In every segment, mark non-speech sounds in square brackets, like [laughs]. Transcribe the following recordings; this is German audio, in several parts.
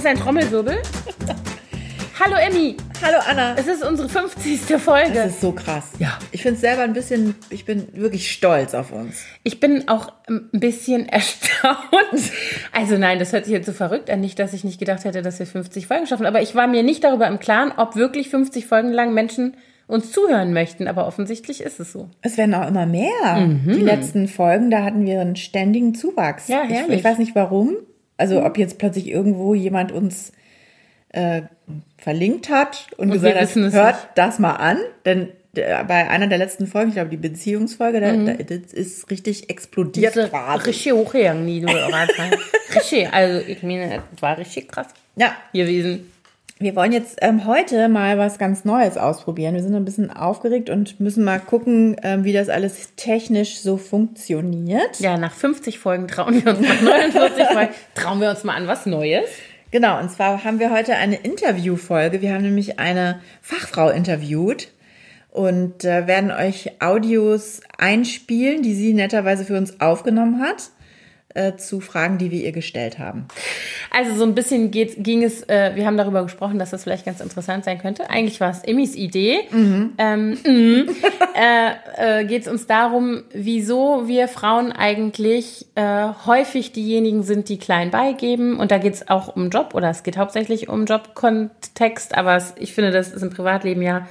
Das ist ein Trommelwirbel. Hallo Emmy. Hallo Anna. Es ist unsere 50. Folge. Das ist so krass. Ja. Ich finde es selber ein bisschen, ich bin wirklich stolz auf uns. Ich bin auch ein bisschen erstaunt. Also nein, das hört sich jetzt so verrückt an. Nicht, dass ich nicht gedacht hätte, dass wir 50 Folgen schaffen. Aber ich war mir nicht darüber im Klaren, ob wirklich 50 Folgen lang Menschen uns zuhören möchten. Aber offensichtlich ist es so. Es werden auch immer mehr. Die letzten Folgen, da hatten wir einen ständigen Zuwachs. Ja, ich, herrlich. ich weiß nicht warum. Also ob jetzt plötzlich irgendwo jemand uns äh, verlinkt hat und, Und gesagt hat, hört nicht. das mal an. Denn äh, bei einer der letzten Folgen, ich glaube die Beziehungsfolge, da, da, das ist richtig explodiert Diese gerade. richtig hochgegangen, die du [laughs] Richtig, also ich meine, es war richtig krass Ja, gewesen. Wir wollen jetzt ähm, heute mal was ganz Neues ausprobieren. Wir sind ein bisschen aufgeregt und müssen mal gucken, ähm, wie das alles technisch so funktioniert. Ja, nach 50 Folgen trauen wir uns [laughs] nach 49 Folgen, trauen wir uns mal an was Neues. Genau, und zwar haben wir heute eine Interviewfolge. Wir haben nämlich eine Fachfrau interviewt und äh, werden euch Audios einspielen, die sie netterweise für uns aufgenommen hat, äh, zu Fragen, die wir ihr gestellt haben. Also so ein bisschen geht, ging es, äh, wir haben darüber gesprochen, dass das vielleicht ganz interessant sein könnte. Eigentlich war es Emmys Idee. Ähm, mhm. [laughs] äh, äh, geht es uns darum, wieso wir Frauen eigentlich äh, häufig diejenigen sind, die klein beigeben. Und da geht es auch um Job oder es geht hauptsächlich um Jobkontext, aber es, ich finde, das ist im Privatleben ja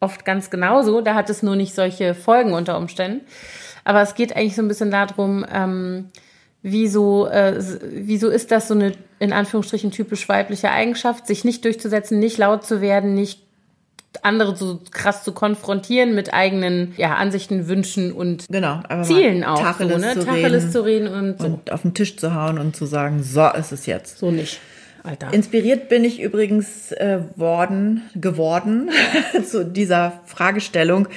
oft ganz genauso. Da hat es nur nicht solche Folgen unter Umständen. Aber es geht eigentlich so ein bisschen darum, ähm, wieso, äh, wieso ist das so eine in Anführungsstrichen typisch weibliche Eigenschaft, sich nicht durchzusetzen, nicht laut zu werden, nicht andere so krass zu konfrontieren mit eigenen ja, Ansichten, Wünschen und Genau, Zielen auch. Tacheles so, ne? zu Tacheles reden zu reden und so. und auf den Tisch zu hauen und zu sagen, so ist es jetzt. so nicht. Alter. Inspiriert bin ich übrigens äh, worden, geworden [laughs] zu dieser Fragestellung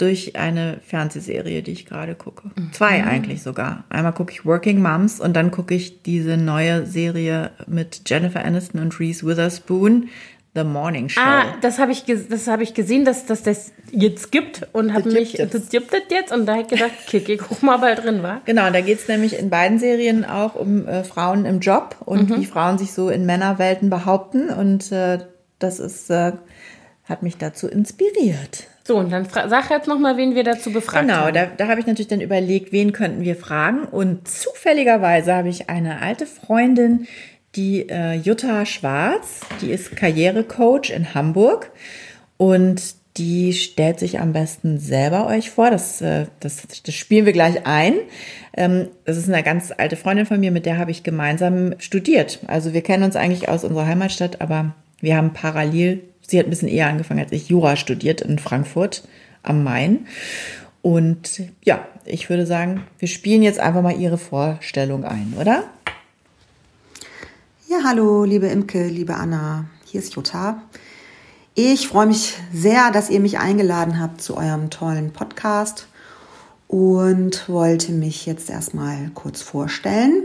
durch eine Fernsehserie, die ich gerade gucke. Zwei eigentlich sogar. Einmal gucke ich Working Moms und dann gucke ich diese neue Serie mit Jennifer Aniston und Reese Witherspoon, The Morning Show. Ah, das habe ich, das hab ich gesehen, dass, dass das jetzt gibt und habe mich, das es. gibt es jetzt und da habe ich gedacht, kick, ich guck mal bald drin, war. Genau, da geht's nämlich in beiden Serien auch um äh, Frauen im Job und wie Frauen sich so in Männerwelten behaupten. Und äh, das ist, äh, hat mich dazu inspiriert. So, und dann sag jetzt noch mal, wen wir dazu befragt Genau, haben. da, da habe ich natürlich dann überlegt, wen könnten wir fragen. Und zufälligerweise habe ich eine alte Freundin, die äh, Jutta Schwarz, die ist Karrierecoach in Hamburg und die stellt sich am besten selber euch vor. Das, äh, das, das spielen wir gleich ein. Ähm, das ist eine ganz alte Freundin von mir, mit der habe ich gemeinsam studiert. Also wir kennen uns eigentlich aus unserer Heimatstadt, aber wir haben parallel, sie hat ein bisschen eher angefangen als ich, Jura studiert in Frankfurt am Main. Und ja, ich würde sagen, wir spielen jetzt einfach mal ihre Vorstellung ein, oder? Ja, hallo, liebe Imke, liebe Anna. Hier ist Jutta. Ich freue mich sehr, dass ihr mich eingeladen habt zu eurem tollen Podcast und wollte mich jetzt erstmal kurz vorstellen.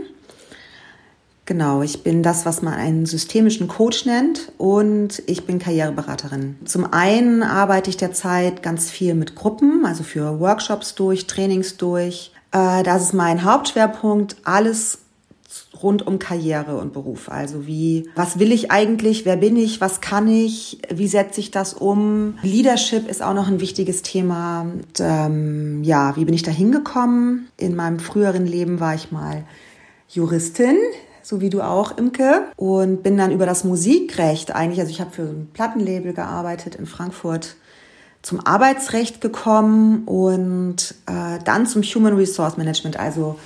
Genau, ich bin das, was man einen systemischen Coach nennt und ich bin Karriereberaterin. Zum einen arbeite ich derzeit ganz viel mit Gruppen, also für Workshops durch, Trainings durch. Äh, Das ist mein Hauptschwerpunkt, alles rund um Karriere und Beruf. Also wie, was will ich eigentlich? Wer bin ich? Was kann ich? Wie setze ich das um? Leadership ist auch noch ein wichtiges Thema. Und, ähm, ja, wie bin ich da hingekommen? In meinem früheren Leben war ich mal Juristin, so wie du auch, Imke, und bin dann über das Musikrecht eigentlich, also ich habe für ein Plattenlabel gearbeitet in Frankfurt, zum Arbeitsrecht gekommen und äh, dann zum Human Resource Management, also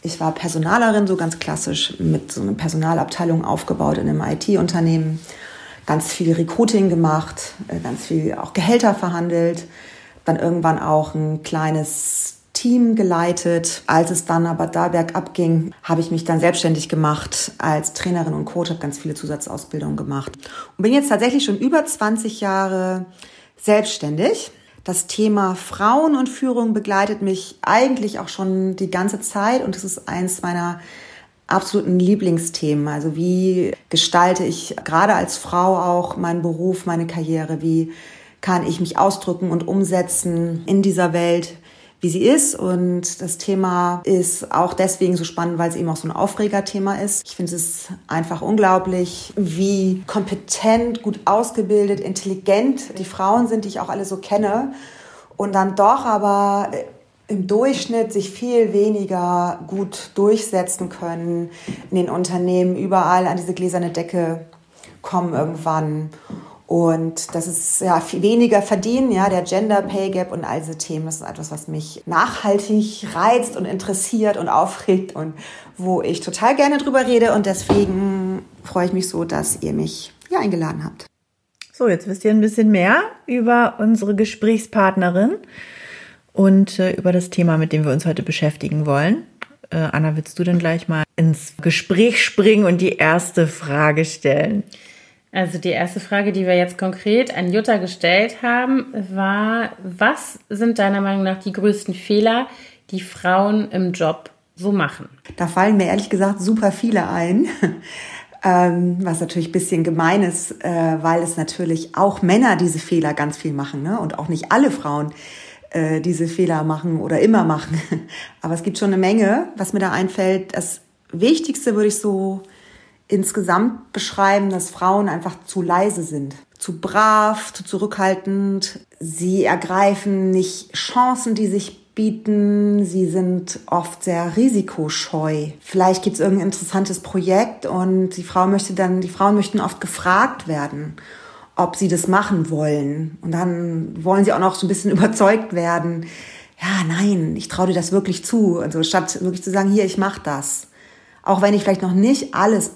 ich war Personalerin, so ganz klassisch mit so einer Personalabteilung aufgebaut in einem IT-Unternehmen. Ganz viel Recruiting gemacht, äh, ganz viel auch Gehälter verhandelt. Dann irgendwann auch ein kleines Team geleitet. Als es dann aber da bergab ging, habe ich mich dann selbstständig gemacht als Trainerin und Coach, habe ganz viele Zusatzausbildungen gemacht und bin jetzt tatsächlich schon über 20 Jahre selbstständig. Das Thema Frauen und Führung begleitet mich eigentlich auch schon die ganze Zeit und es ist eins meiner absoluten Lieblingsthemen. Also wie gestalte ich gerade als Frau auch meinen Beruf, meine Karriere? Wie kann ich mich ausdrücken und umsetzen in dieser Welt? Wie sie ist. Und das Thema ist auch deswegen so spannend, weil es eben auch so ein Aufregerthema ist. Ich finde es einfach unglaublich, wie kompetent, gut ausgebildet, intelligent die Frauen sind, die ich auch alle so kenne. Und dann doch aber im Durchschnitt sich viel weniger gut durchsetzen können in den Unternehmen, überall an diese gläserne Decke kommen irgendwann und das ist ja viel weniger verdienen, ja, der Gender Pay Gap und all diese Themen, das ist etwas, was mich nachhaltig reizt und interessiert und aufregt und wo ich total gerne drüber rede und deswegen freue ich mich so, dass ihr mich hier eingeladen habt. So, jetzt wisst ihr ein bisschen mehr über unsere Gesprächspartnerin und äh, über das Thema, mit dem wir uns heute beschäftigen wollen. Äh, Anna, willst du denn gleich mal ins Gespräch springen und die erste Frage stellen? Also die erste Frage, die wir jetzt konkret an Jutta gestellt haben, war, was sind deiner Meinung nach die größten Fehler, die Frauen im Job so machen? Da fallen mir ehrlich gesagt super viele ein. Ähm, was natürlich ein bisschen gemein ist, äh, weil es natürlich auch Männer diese Fehler ganz viel machen ne? und auch nicht alle Frauen äh, diese Fehler machen oder immer machen. [laughs] Aber es gibt schon eine Menge, was mir da einfällt. Das Wichtigste würde ich so insgesamt beschreiben, dass Frauen einfach zu leise sind, zu brav, zu zurückhaltend. Sie ergreifen nicht Chancen, die sich bieten. Sie sind oft sehr risikoscheu. Vielleicht gibt es irgendein interessantes Projekt und die Frau möchte dann, die Frauen möchten oft gefragt werden, ob sie das machen wollen. Und dann wollen sie auch noch so ein bisschen [laughs] überzeugt werden. Ja, nein, ich traue dir das wirklich zu. Also statt wirklich zu sagen, hier, ich mache das. Auch wenn ich vielleicht noch nicht alles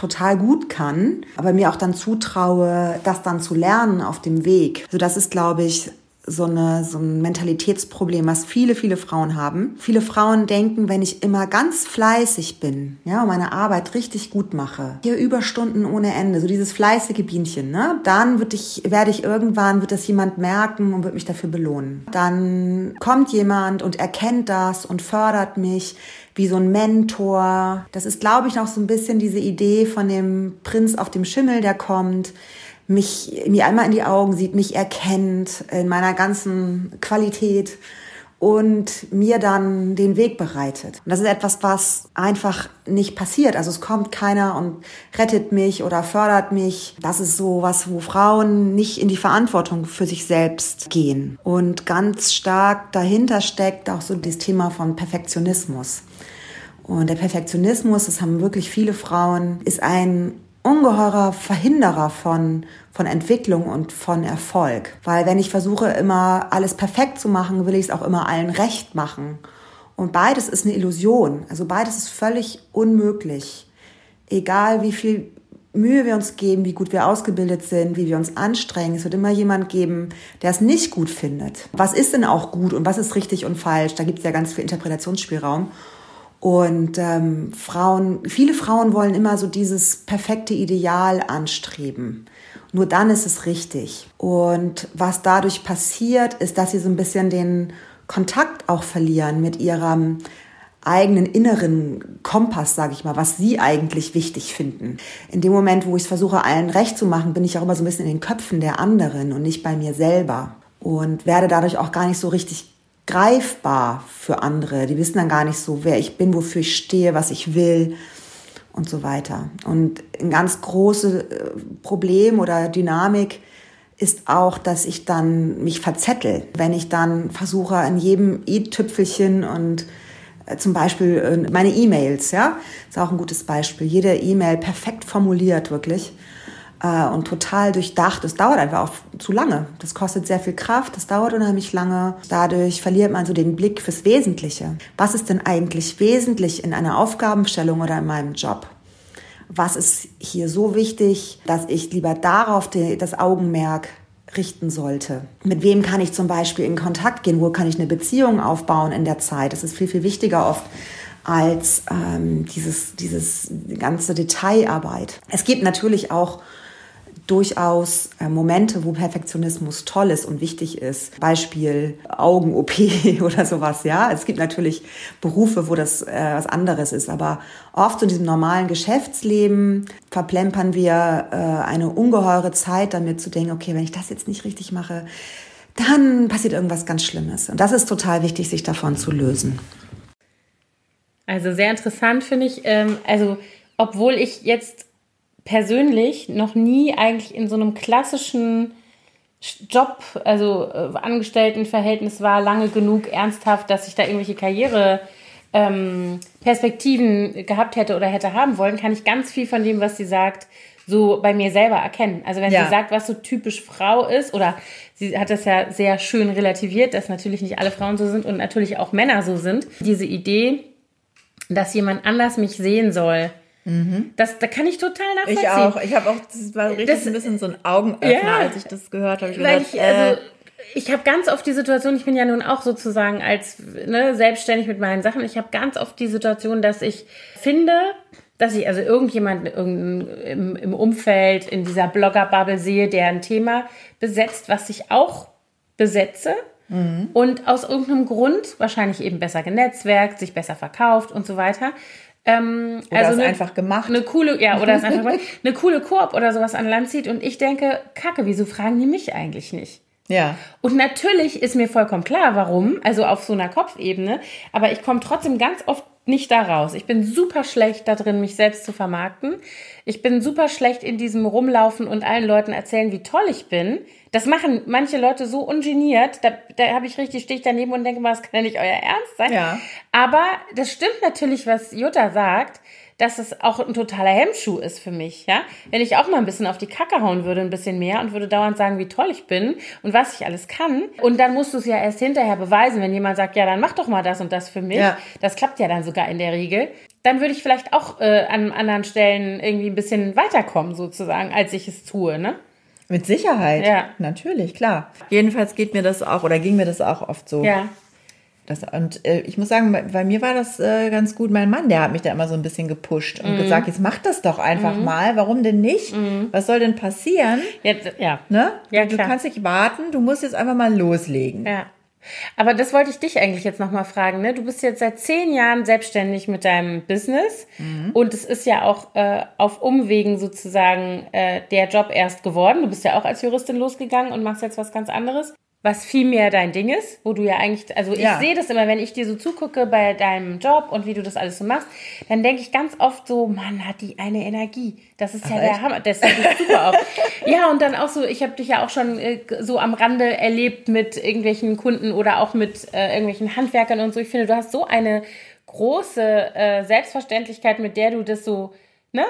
total gut kann, aber mir auch dann zutraue, das dann zu lernen auf dem Weg. Also das ist, glaube ich, so, eine, so ein Mentalitätsproblem, was viele, viele Frauen haben. Viele Frauen denken, wenn ich immer ganz fleißig bin, ja, und meine Arbeit richtig gut mache, hier Überstunden ohne Ende, so dieses fleißige Bienchen, ne, dann wird ich, werde ich irgendwann, wird das jemand merken und wird mich dafür belohnen. Dann kommt jemand und erkennt das und fördert mich wie so ein Mentor. Das ist, glaube ich, noch so ein bisschen diese Idee von dem Prinz auf dem Schimmel, der kommt, mich mir einmal in die Augen sieht, mich erkennt in meiner ganzen Qualität und mir dann den Weg bereitet. Und das ist etwas, was einfach nicht passiert. Also es kommt keiner und rettet mich oder fördert mich. Das ist so was, wo Frauen nicht in die Verantwortung für sich selbst gehen. Und ganz stark dahinter steckt auch so das Thema von Perfektionismus. Und der Perfektionismus, das haben wirklich viele Frauen, ist ein ungeheurer Verhinderer von, von Entwicklung und von Erfolg. Weil wenn ich versuche, immer alles perfekt zu machen, will ich es auch immer allen recht machen. Und beides ist eine Illusion. Also beides ist völlig unmöglich. Egal wie viel Mühe wir uns geben, wie gut wir ausgebildet sind, wie wir uns anstrengen, es wird immer jemand geben, der es nicht gut findet. Was ist denn auch gut und was ist richtig und falsch? Da gibt es ja ganz viel Interpretationsspielraum. Und ähm, Frauen, viele Frauen wollen immer so dieses perfekte Ideal anstreben. Nur dann ist es richtig. Und was dadurch passiert, ist, dass sie so ein bisschen den Kontakt auch verlieren mit ihrem eigenen inneren Kompass, sage ich mal, was sie eigentlich wichtig finden. In dem Moment, wo ich es versuche, allen recht zu machen, bin ich auch immer so ein bisschen in den Köpfen der anderen und nicht bei mir selber. Und werde dadurch auch gar nicht so richtig greifbar für andere. Die wissen dann gar nicht so, wer ich bin, wofür ich stehe, was ich will und so weiter. Und ein ganz großes äh, Problem oder Dynamik ist auch, dass ich dann mich verzettel, wenn ich dann versuche, an jedem i-Tüpfelchen und äh, zum Beispiel äh, meine E-Mails, ja, ist auch ein gutes Beispiel. Jede E-Mail perfekt formuliert, wirklich äh, und total durchdacht. Es dauert einfach auch zu lange. Das kostet sehr viel Kraft, das dauert unheimlich lange. Dadurch verliert man so den Blick fürs Wesentliche. Was ist denn eigentlich wesentlich in einer Aufgabenstellung oder in meinem Job? Was ist hier so wichtig, dass ich lieber darauf die, das Augenmerk richten sollte. Mit wem kann ich zum Beispiel in Kontakt gehen? Wo kann ich eine Beziehung aufbauen in der Zeit? Das ist viel, viel wichtiger oft als ähm, dieses, dieses ganze Detailarbeit. Es gibt natürlich auch durchaus äh, Momente, wo Perfektionismus toll ist und wichtig ist. Beispiel Augen-OP [laughs] oder sowas, ja. Es gibt natürlich Berufe, wo das äh, was anderes ist, aber oft in diesem normalen Geschäftsleben verplempern wir äh, eine ungeheure Zeit damit zu denken, okay, wenn ich das jetzt nicht richtig mache, dann passiert irgendwas ganz Schlimmes. Und das ist total wichtig, sich davon zu lösen. Also sehr interessant finde ich. Ähm, also, obwohl ich jetzt persönlich noch nie eigentlich in so einem klassischen Job, also äh, Angestelltenverhältnis war, lange genug ernsthaft, dass ich da irgendwelche Karriere ähm, Perspektiven gehabt hätte oder hätte haben wollen, kann ich ganz viel von dem, was sie sagt, so bei mir selber erkennen. Also wenn ja. sie sagt, was so typisch Frau ist, oder sie hat das ja sehr schön relativiert, dass natürlich nicht alle Frauen so sind und natürlich auch Männer so sind. Diese Idee, dass jemand anders mich sehen soll, Mhm. Das, da kann ich total nachvollziehen. Ich auch. Ich habe auch, das war richtig das, ein bisschen so ein Augenöffner, ja, als ich das gehört habe. Ich weil gedacht, ich, also, äh, ich habe ganz oft die Situation, ich bin ja nun auch sozusagen als ne, selbstständig mit meinen Sachen, ich habe ganz oft die Situation, dass ich finde, dass ich also irgendjemand im, im Umfeld, in dieser Blogger-Bubble sehe, der ein Thema besetzt, was ich auch besetze. Mhm. Und aus irgendeinem Grund, wahrscheinlich eben besser genetzwerkt, sich besser verkauft und so weiter, ähm, oder also es eine, einfach gemacht. Eine coole, ja, oder es einfach [laughs] eine coole Koop oder sowas an Land zieht und ich denke, Kacke, wieso fragen die mich eigentlich nicht? Ja. Und natürlich ist mir vollkommen klar, warum, also auf so einer Kopfebene, aber ich komme trotzdem ganz oft nicht da raus. Ich bin super schlecht da drin, mich selbst zu vermarkten. Ich bin super schlecht in diesem Rumlaufen und allen Leuten erzählen, wie toll ich bin. Das machen manche Leute so ungeniert. Da, da habe ich richtig, stehe ich daneben und denke mal, das kann ja nicht euer Ernst sein. Ja. Aber das stimmt natürlich, was Jutta sagt dass es auch ein totaler Hemmschuh ist für mich, ja. Wenn ich auch mal ein bisschen auf die Kacke hauen würde, ein bisschen mehr und würde dauernd sagen, wie toll ich bin und was ich alles kann. Und dann musst du es ja erst hinterher beweisen, wenn jemand sagt, ja, dann mach doch mal das und das für mich. Ja. Das klappt ja dann sogar in der Regel. Dann würde ich vielleicht auch äh, an anderen Stellen irgendwie ein bisschen weiterkommen, sozusagen, als ich es tue, ne? Mit Sicherheit. Ja. Natürlich, klar. Jedenfalls geht mir das auch oder ging mir das auch oft so. Ja. Das, und äh, ich muss sagen, bei, bei mir war das äh, ganz gut. Mein Mann, der hat mich da immer so ein bisschen gepusht und mhm. gesagt, jetzt mach das doch einfach mhm. mal. Warum denn nicht? Mhm. Was soll denn passieren? Jetzt, ja. Ne? Ja, du kannst nicht warten, du musst jetzt einfach mal loslegen. Ja. Aber das wollte ich dich eigentlich jetzt nochmal fragen. Ne? Du bist jetzt seit zehn Jahren selbstständig mit deinem Business mhm. und es ist ja auch äh, auf Umwegen sozusagen äh, der Job erst geworden. Du bist ja auch als Juristin losgegangen und machst jetzt was ganz anderes was viel mehr dein Ding ist, wo du ja eigentlich, also ich ja. sehe das immer, wenn ich dir so zugucke bei deinem Job und wie du das alles so machst, dann denke ich ganz oft so, Mann, hat die eine Energie. Das ist ja Ach, der echt? Hammer. Das ist super oft. ja, und dann auch so, ich habe dich ja auch schon äh, so am Rande erlebt mit irgendwelchen Kunden oder auch mit äh, irgendwelchen Handwerkern und so. Ich finde, du hast so eine große äh, Selbstverständlichkeit, mit der du das so, ne?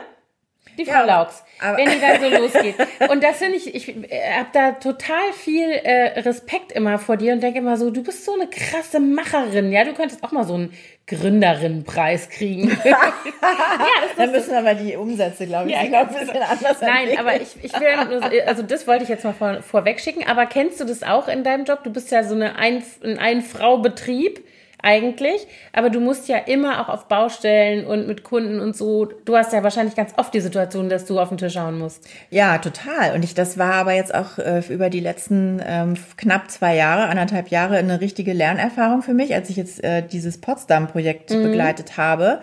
Die Frau ja, Laux, wenn die dann so [laughs] losgeht. Und das finde ich, ich äh, habe da total viel äh, Respekt immer vor dir und denke immer so, du bist so eine krasse Macherin. Ja, du könntest auch mal so einen Gründerinnenpreis kriegen. [laughs] [laughs] ja, das dann müssen aber die Umsätze, glaube ich, ja, noch ein bisschen anders Nein, entwickeln. aber ich, ich will, also das wollte ich jetzt mal vor, vorweg schicken. Aber kennst du das auch in deinem Job? Du bist ja so eine ein, ein Ein-Frau-Betrieb eigentlich, aber du musst ja immer auch auf Baustellen und mit Kunden und so. Du hast ja wahrscheinlich ganz oft die Situation, dass du auf den Tisch schauen musst. Ja, total. Und ich, das war aber jetzt auch äh, über die letzten ähm, knapp zwei Jahre, anderthalb Jahre eine richtige Lernerfahrung für mich, als ich jetzt äh, dieses Potsdam-Projekt mhm. begleitet habe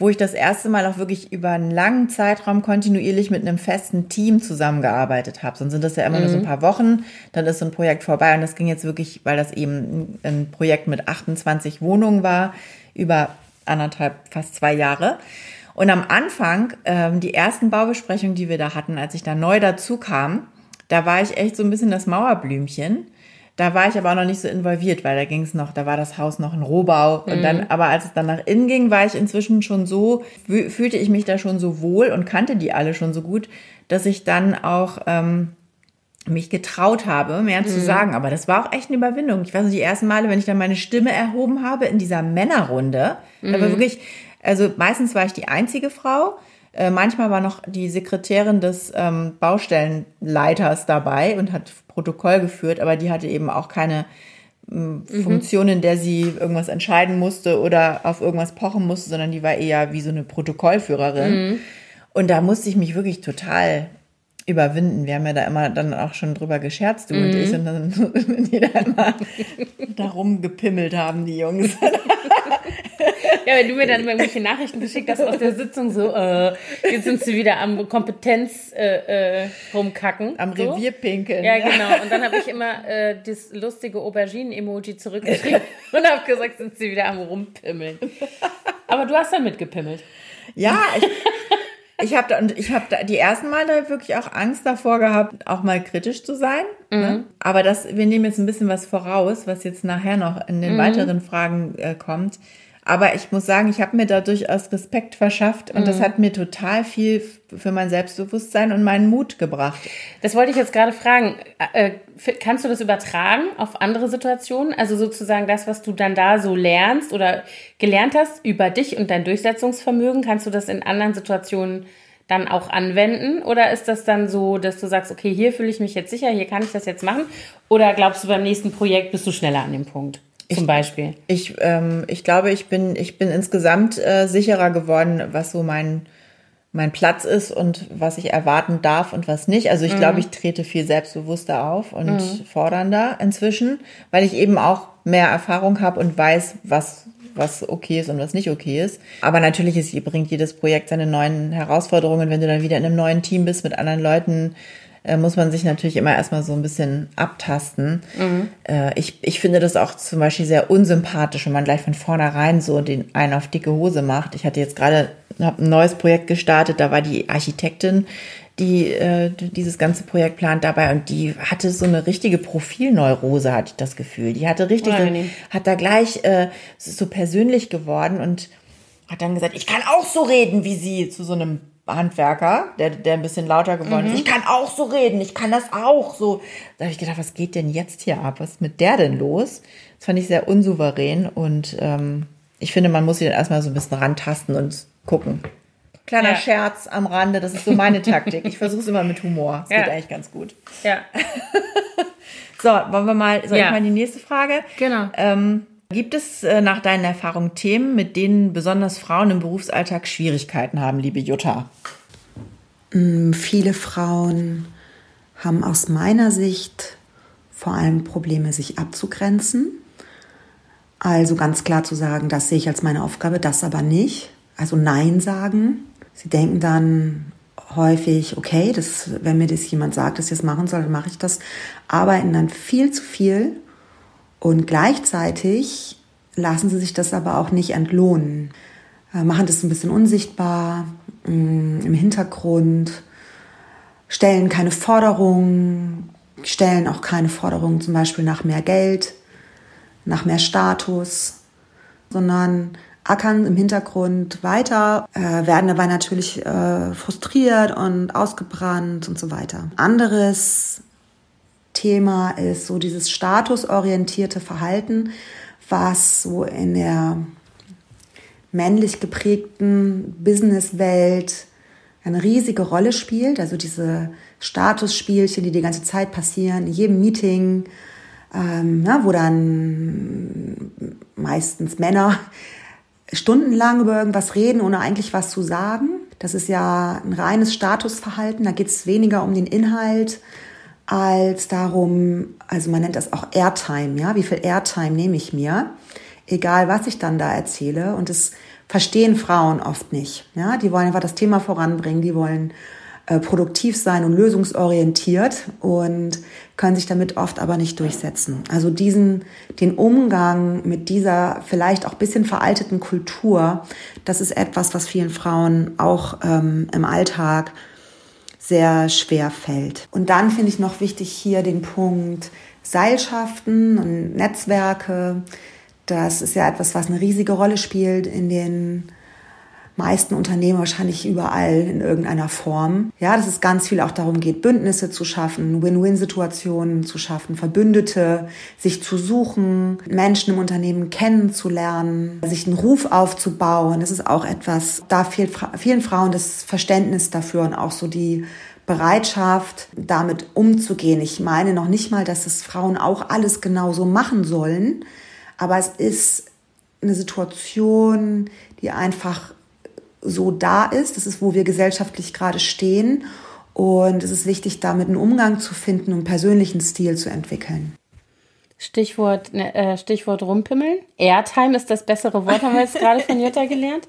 wo ich das erste Mal auch wirklich über einen langen Zeitraum kontinuierlich mit einem festen Team zusammengearbeitet habe. Sonst sind das ja immer mhm. nur so ein mhm. paar Wochen, dann ist so ein Projekt vorbei und das ging jetzt wirklich, weil das eben ein Projekt mit 28 Wohnungen war, über anderthalb, fast zwei Jahre. Und am Anfang, ähm, die ersten Baubesprechungen, die wir da hatten, als ich da neu dazu kam, da war ich echt so ein bisschen das Mauerblümchen da war ich aber auch noch nicht so involviert, weil da ging es noch, da war das Haus noch ein Rohbau. Mhm. Und dann, aber als es dann nach innen ging, war ich inzwischen schon so, fühlte ich mich da schon so wohl und kannte die alle schon so gut, dass ich dann auch ähm, mich getraut habe, mehr mhm. zu sagen. Aber das war auch echt eine Überwindung. Ich weiß nicht, die ersten Male, wenn ich dann meine Stimme erhoben habe in dieser Männerrunde, mhm. da war wirklich, also meistens war ich die einzige Frau. Äh, manchmal war noch die Sekretärin des ähm, Baustellenleiters dabei und hat Protokoll geführt, aber die hatte eben auch keine ähm. Funktion, in der sie irgendwas entscheiden musste oder auf irgendwas pochen musste, sondern die war eher wie so eine Protokollführerin. Mhm. Und da musste ich mich wirklich total überwinden. Wir haben ja da immer dann auch schon drüber gescherzt, du mhm. und ich, und dann [laughs] die da immer [laughs] darum gepimmelt haben, die Jungs. [laughs] ja, wenn du mir dann irgendwelche Nachrichten geschickt hast aus der Sitzung, so, äh, jetzt sind sie wieder am Kompetenz äh, äh, rumkacken. Am so. Revier pinkeln. Ja, genau. Und dann habe ich immer äh, das lustige Auberginen-Emoji zurückgeschrieben und habe gesagt, sind sie wieder am Rumpimmeln. Aber du hast dann mitgepimmelt. Ja, ich, ich habe da, und ich habe da die ersten Male wirklich auch Angst davor gehabt, auch mal kritisch zu sein. Ne? Aber das, wir nehmen jetzt ein bisschen was voraus, was jetzt nachher noch in den weiteren Fragen äh, kommt. Aber ich muss sagen, ich habe mir da durchaus Respekt verschafft und das hat mir total viel für mein Selbstbewusstsein und meinen Mut gebracht. Das wollte ich jetzt gerade fragen. Äh, kannst du das übertragen auf andere Situationen? Also sozusagen das, was du dann da so lernst oder gelernt hast über dich und dein Durchsetzungsvermögen, kannst du das in anderen Situationen dann auch anwenden? Oder ist das dann so, dass du sagst, okay, hier fühle ich mich jetzt sicher, hier kann ich das jetzt machen? Oder glaubst du, beim nächsten Projekt bist du schneller an dem Punkt? Zum Beispiel. Ich, ähm, ich glaube, ich bin, ich bin insgesamt äh, sicherer geworden, was so mein, mein Platz ist und was ich erwarten darf und was nicht. Also ich glaube, ich trete viel selbstbewusster auf und fordernder inzwischen, weil ich eben auch mehr Erfahrung habe und weiß, was was okay ist und was nicht okay ist. Aber natürlich ist, bringt jedes Projekt seine neuen Herausforderungen. Wenn du dann wieder in einem neuen Team bist mit anderen Leuten, äh, muss man sich natürlich immer erstmal so ein bisschen abtasten. Äh, ich, ich finde das auch zum Beispiel sehr unsympathisch, wenn man gleich von vornherein so den einen auf dicke Hose macht. Ich hatte jetzt gerade ein neues Projekt gestartet, da war die Architektin, die äh, dieses ganze Projekt plant dabei und die hatte so eine richtige Profilneurose, hatte ich das Gefühl. Die hatte richtig, Unangenehm. hat da gleich, äh, so persönlich geworden und hat dann gesagt, ich kann auch so reden wie sie zu so einem Handwerker, der, der ein bisschen lauter geworden ist. Ich kann auch so reden, ich kann das auch so. Da habe ich gedacht, was geht denn jetzt hier ab? Was ist mit der denn los? Das fand ich sehr unsouverän und ähm, ich finde, man muss sie dann erstmal so ein bisschen rantasten und gucken. Kleiner Ja. Scherz am Rande, das ist so meine [laughs] Taktik. Ich versuche es immer mit Humor. Das Ja. geht eigentlich ganz gut. Ja, [laughs] So, wollen wir mal, soll Ja. ich mal die nächste Frage? genau. Ähm, gibt es äh, nach deinen Erfahrungen Themen, mit denen besonders Frauen im Berufsalltag Schwierigkeiten haben, liebe Jutta? Viele Frauen haben aus meiner Sicht vor allem Probleme, sich abzugrenzen. Also ganz klar zu sagen, das sehe ich als meine Aufgabe, das aber nicht. Also Nein sagen. Sie denken dann häufig, okay, das, wenn mir das jemand sagt, dass ich das machen soll, dann mache ich das. Arbeiten dann viel zu viel und gleichzeitig lassen sie sich das aber auch nicht entlohnen. Äh, machen das ein bisschen unsichtbar mh, im Hintergrund, stellen keine Forderungen, stellen auch keine Forderungen zum Beispiel nach mehr Geld, nach mehr Status, sondern ackern im Hintergrund weiter, äh, werden dabei natürlich äh, frustriert und ausgebrannt und so weiter. Anderes Thema ist so dieses statusorientierte Verhalten, was so in der männlich geprägten Businesswelt eine riesige Rolle spielt. Also diese Statusspielchen, die die ganze Zeit passieren, in jedem Meeting, ähm, ja, wo dann meistens Männer stundenlang über irgendwas reden, ohne eigentlich was zu sagen. Das ist ja ein reines Statusverhalten. Da geht es weniger um den Inhalt als darum, also man nennt das auch Airtime, ja, wie viel Airtime nehme ich mir, egal was ich dann da erzähle. Und das verstehen Frauen oft nicht. Ja, die wollen einfach das Thema voranbringen, die wollen äh, produktiv sein und lösungsorientiert und können sich damit oft aber nicht durchsetzen. Also diesen, den Umgang mit dieser vielleicht auch bisschen veralteten Kultur, das ist etwas, was vielen Frauen auch ähm, im Alltag sehr schwer fällt. Und dann finde ich noch wichtig hier den Punkt Seilschaften und Netzwerke. Das ist ja etwas, was eine riesige Rolle spielt in den meisten Unternehmen, wahrscheinlich überall in irgendeiner Form. Ja, dass es ganz viel auch darum geht, Bündnisse zu schaffen, Win-Win-Situationen zu schaffen, Verbündete, sich zu suchen, Menschen im Unternehmen kennenzulernen, sich einen Ruf aufzubauen. Das ist auch etwas, da fehlt vielen Frauen das Verständnis dafür und auch so die Bereitschaft, damit umzugehen. Ich meine noch nicht mal, dass es Frauen auch alles genauso machen sollen, aber es ist eine Situation, die einfach so da ist. Das ist, wo wir gesellschaftlich gerade stehen. Und es ist wichtig, damit einen Umgang zu finden und einen persönlichen Stil zu entwickeln. Stichwort, ne, äh, Stichwort rumpimmeln. Airtime ist das bessere Wort, haben wir jetzt gerade von Jutta gelernt.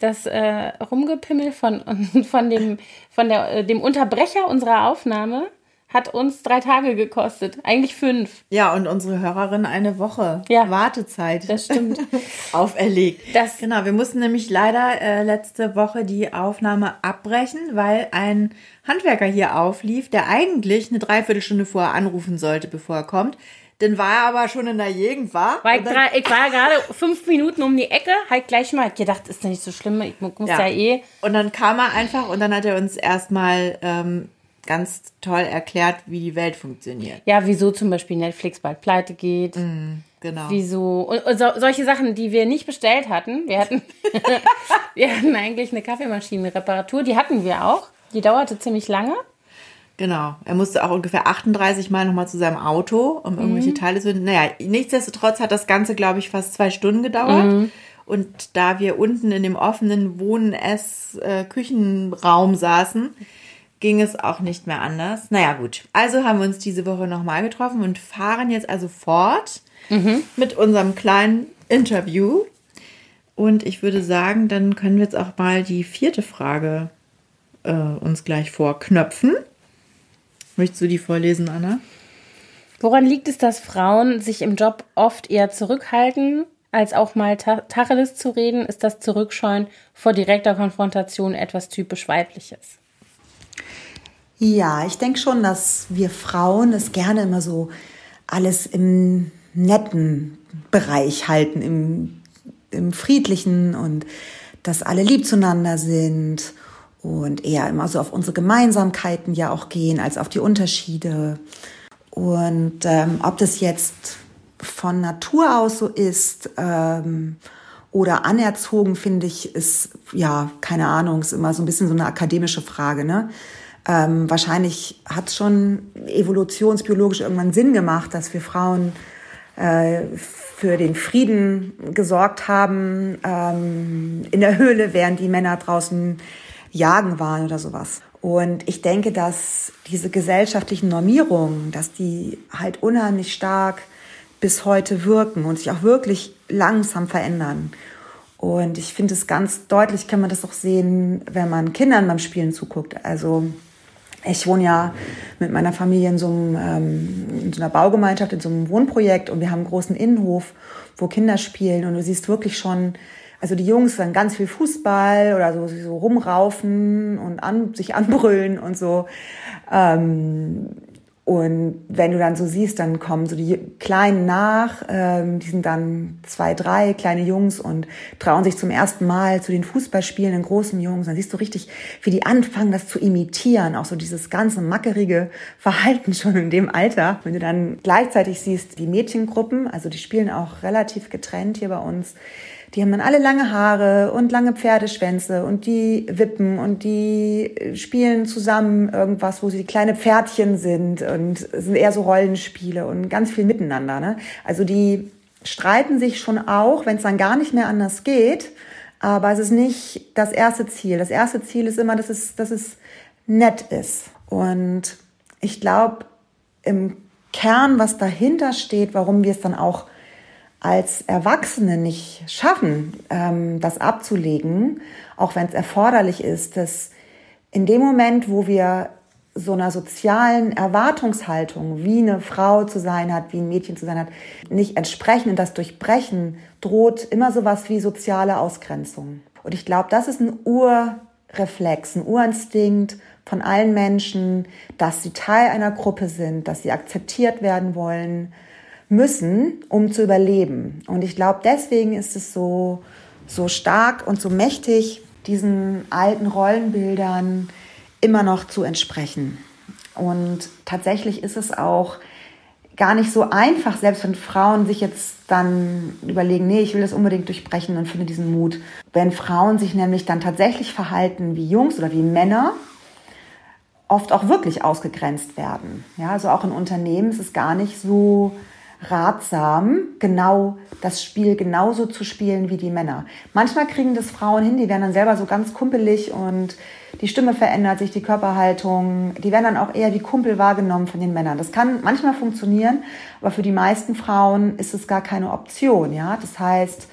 Das äh, Rumgepimmel von, [laughs] von, dem, von der, äh, dem Unterbrecher unserer Aufnahme hat uns drei Tage gekostet. Eigentlich fünf. Ja, und unsere Hörerin eine Woche Ja. Wartezeit Das stimmt. [laughs] auferlegt. Das- genau, wir mussten nämlich leider äh, letzte Woche die Aufnahme abbrechen, weil ein Handwerker hier auflief, der eigentlich eine Dreiviertelstunde vorher anrufen sollte, bevor er kommt. Dann war er aber schon in der Gegend, war? War ich, drei, ich war gerade fünf Minuten um die Ecke, halt gleich mal gedacht, ist nicht so schlimm, ich mu- muss ja, eh. Und dann kam er einfach und dann hat er uns erstmal ähm, ganz toll erklärt, wie die Welt funktioniert. Ja, wieso zum Beispiel Netflix bald pleite geht. Genau. Wieso? Und, und so, solche Sachen, die wir nicht bestellt hatten. Wir hatten, [laughs] wir hatten eigentlich eine Kaffeemaschinenreparatur, die hatten wir auch. Die dauerte ziemlich lange. Genau. Er musste auch ungefähr 38 Mal nochmal zu seinem Auto, um irgendwelche Teile zu. Naja, nichtsdestotrotz hat das Ganze, glaube ich, fast zwei Stunden gedauert. Und da wir unten in dem offenen Wohnen-Ess-Küchenraum saßen, ging es auch nicht mehr anders. Naja, gut. Also haben wir uns diese Woche nochmal getroffen und fahren jetzt also fort mit unserem kleinen Interview. Und ich würde sagen, dann können wir jetzt auch mal die vierte Frage äh, uns gleich vorknöpfen. Möchtest du die vorlesen, Anna? Woran liegt es, dass Frauen sich im Job oft eher zurückhalten, als auch mal Ta Tacheles zu reden? Ist das Zurückscheuen vor direkter Konfrontation etwas typisch Weibliches? Ja, ich denke schon, dass wir Frauen es gerne immer so alles im netten Bereich halten, im, im friedlichen und dass alle lieb zueinander sind und eher immer so auf unsere Gemeinsamkeiten ja auch gehen als auf die Unterschiede. Und ähm, ob das jetzt von Natur aus so ist ähm, oder anerzogen, finde ich, ist, ja, keine Ahnung, ist immer so ein bisschen so eine akademische Frage. Ne? Ähm, wahrscheinlich hat es schon evolutionsbiologisch irgendwann Sinn gemacht, dass wir Frauen äh, für den Frieden gesorgt haben ähm, in der Höhle, während die Männer draußen jagen waren oder sowas. Und ich denke, dass diese gesellschaftlichen Normierungen, dass die halt unheimlich stark bis heute wirken und sich auch wirklich langsam verändern. Und ich finde es ganz deutlich, kann man das auch sehen, wenn man Kindern beim Spielen zuguckt. Also ich wohne ja mit meiner Familie in so, einem, ähm, in so einer Baugemeinschaft, in so einem Wohnprojekt und wir haben einen großen Innenhof, wo Kinder spielen und du siehst wirklich schon, also die Jungs dann ganz viel Fußball oder so, so rumraufen und an, sich anbrüllen und so. Ähm, und wenn du dann so siehst, dann kommen so die Kleinen nach, ähm, die sind dann zwei, drei kleine Jungs und trauen sich zum ersten Mal zu den Fußballspielen, großen Jungs. Dann siehst du richtig, wie die anfangen, das zu imitieren. Auch so dieses ganze mackerige Verhalten schon in dem Alter. Wenn du dann gleichzeitig siehst, die Mädchengruppen, also die spielen auch relativ getrennt hier bei uns, die haben dann alle lange Haare und lange Pferdeschwänze und die wippen und die spielen zusammen irgendwas, wo sie kleine Pferdchen sind und es sind eher so Rollenspiele und ganz viel miteinander. Ne? Also die streiten sich schon auch, wenn es dann gar nicht mehr anders geht, aber es ist nicht das erste Ziel. Das erste Ziel ist immer, dass es, dass es nett ist. Und ich glaube, im Kern, was dahinter steht, warum wir es dann auch als Erwachsene nicht schaffen, ähm, das abzulegen, auch wenn es erforderlich ist, dass in dem Moment, wo wir so einer sozialen Erwartungshaltung, wie eine Frau zu sein hat, wie ein Mädchen zu sein hat, nicht entsprechen und das durchbrechen, droht immer sowas wie soziale Ausgrenzung. Und ich glaube, das ist ein Urreflex, ein Urinstinkt von allen Menschen, dass sie Teil einer Gruppe sind, dass sie akzeptiert werden wollen, müssen, um zu überleben. Und ich glaube, deswegen ist es so, so stark und so mächtig, diesen alten Rollenbildern immer noch zu entsprechen. Und tatsächlich ist es auch gar nicht so einfach, selbst wenn Frauen sich jetzt dann überlegen, nee, ich will das unbedingt durchbrechen und finde diesen Mut. Wenn Frauen sich nämlich dann tatsächlich verhalten wie Jungs oder wie Männer, oft auch wirklich ausgegrenzt werden. Ja, also auch in Unternehmen ist es gar nicht so ratsam, genau das Spiel genauso zu spielen wie die Männer. Manchmal kriegen das Frauen hin, die werden dann selber so ganz kumpelig und die Stimme verändert sich, die Körperhaltung, die werden dann auch eher wie Kumpel wahrgenommen von den Männern. Das kann manchmal funktionieren, aber für die meisten Frauen ist es gar keine Option. Ja, das heißt,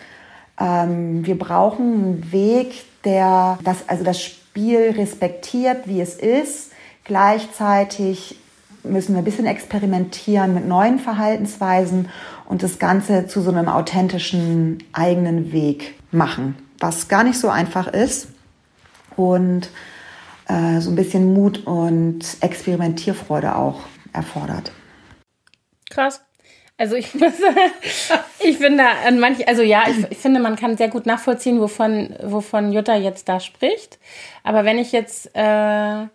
ähm, wir brauchen einen Weg, der das, also das Spiel respektiert, wie es ist. Gleichzeitig müssen wir ein bisschen experimentieren mit neuen Verhaltensweisen und das Ganze zu so einem authentischen eigenen Weg machen, was gar nicht so einfach ist und äh, so ein bisschen Mut und Experimentierfreude auch erfordert. Krass. Also ich [laughs] muss, ich finde an manch, also ja, ich, ich, finde, man kann sehr gut nachvollziehen, wovon, wovon Jutta jetzt da spricht. Aber wenn ich jetzt, äh,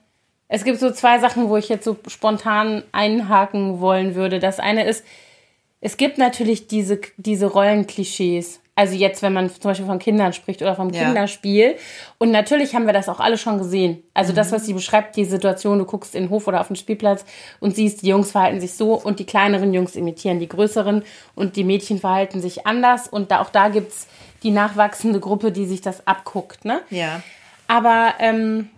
es gibt so zwei Sachen, wo ich jetzt so spontan einhaken wollen würde. Das eine ist, es gibt natürlich diese, diese Rollenklischees. Also jetzt, wenn man zum Beispiel von Kindern spricht oder vom ja. Kinderspiel. Und natürlich haben wir das auch alle schon gesehen. Also mhm. das, was sie beschreibt, die Situation, du guckst in den Hof oder auf den Spielplatz und siehst, die Jungs verhalten sich so und die kleineren Jungs imitieren die größeren und die Mädchen verhalten sich anders. Und da, auch da gibt's die nachwachsende Gruppe, die sich das abguckt. Ne? Ja. Aber ähm,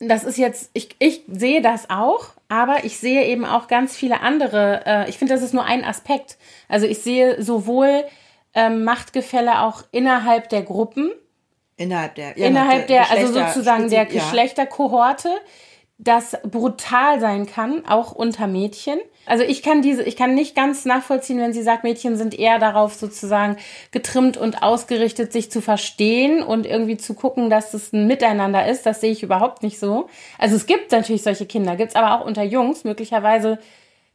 das ist jetzt, ich, ich sehe das auch, aber ich sehe eben auch ganz viele andere. Äh, ich finde, das ist nur ein Aspekt. Also ich sehe sowohl ähm, Machtgefälle auch innerhalb der Gruppen. Innerhalb der, ja, innerhalb der, der also sozusagen der Geschlechterkohorte, das brutal sein kann, auch unter Mädchen. Also ich kann diese, ich kann nicht ganz nachvollziehen, wenn sie sagt, Mädchen sind eher darauf sozusagen getrimmt und ausgerichtet, sich zu verstehen und irgendwie zu gucken, dass es ein Miteinander ist. Das sehe ich überhaupt nicht so. Also es gibt natürlich solche Kinder, gibt es aber auch unter Jungs. Möglicherweise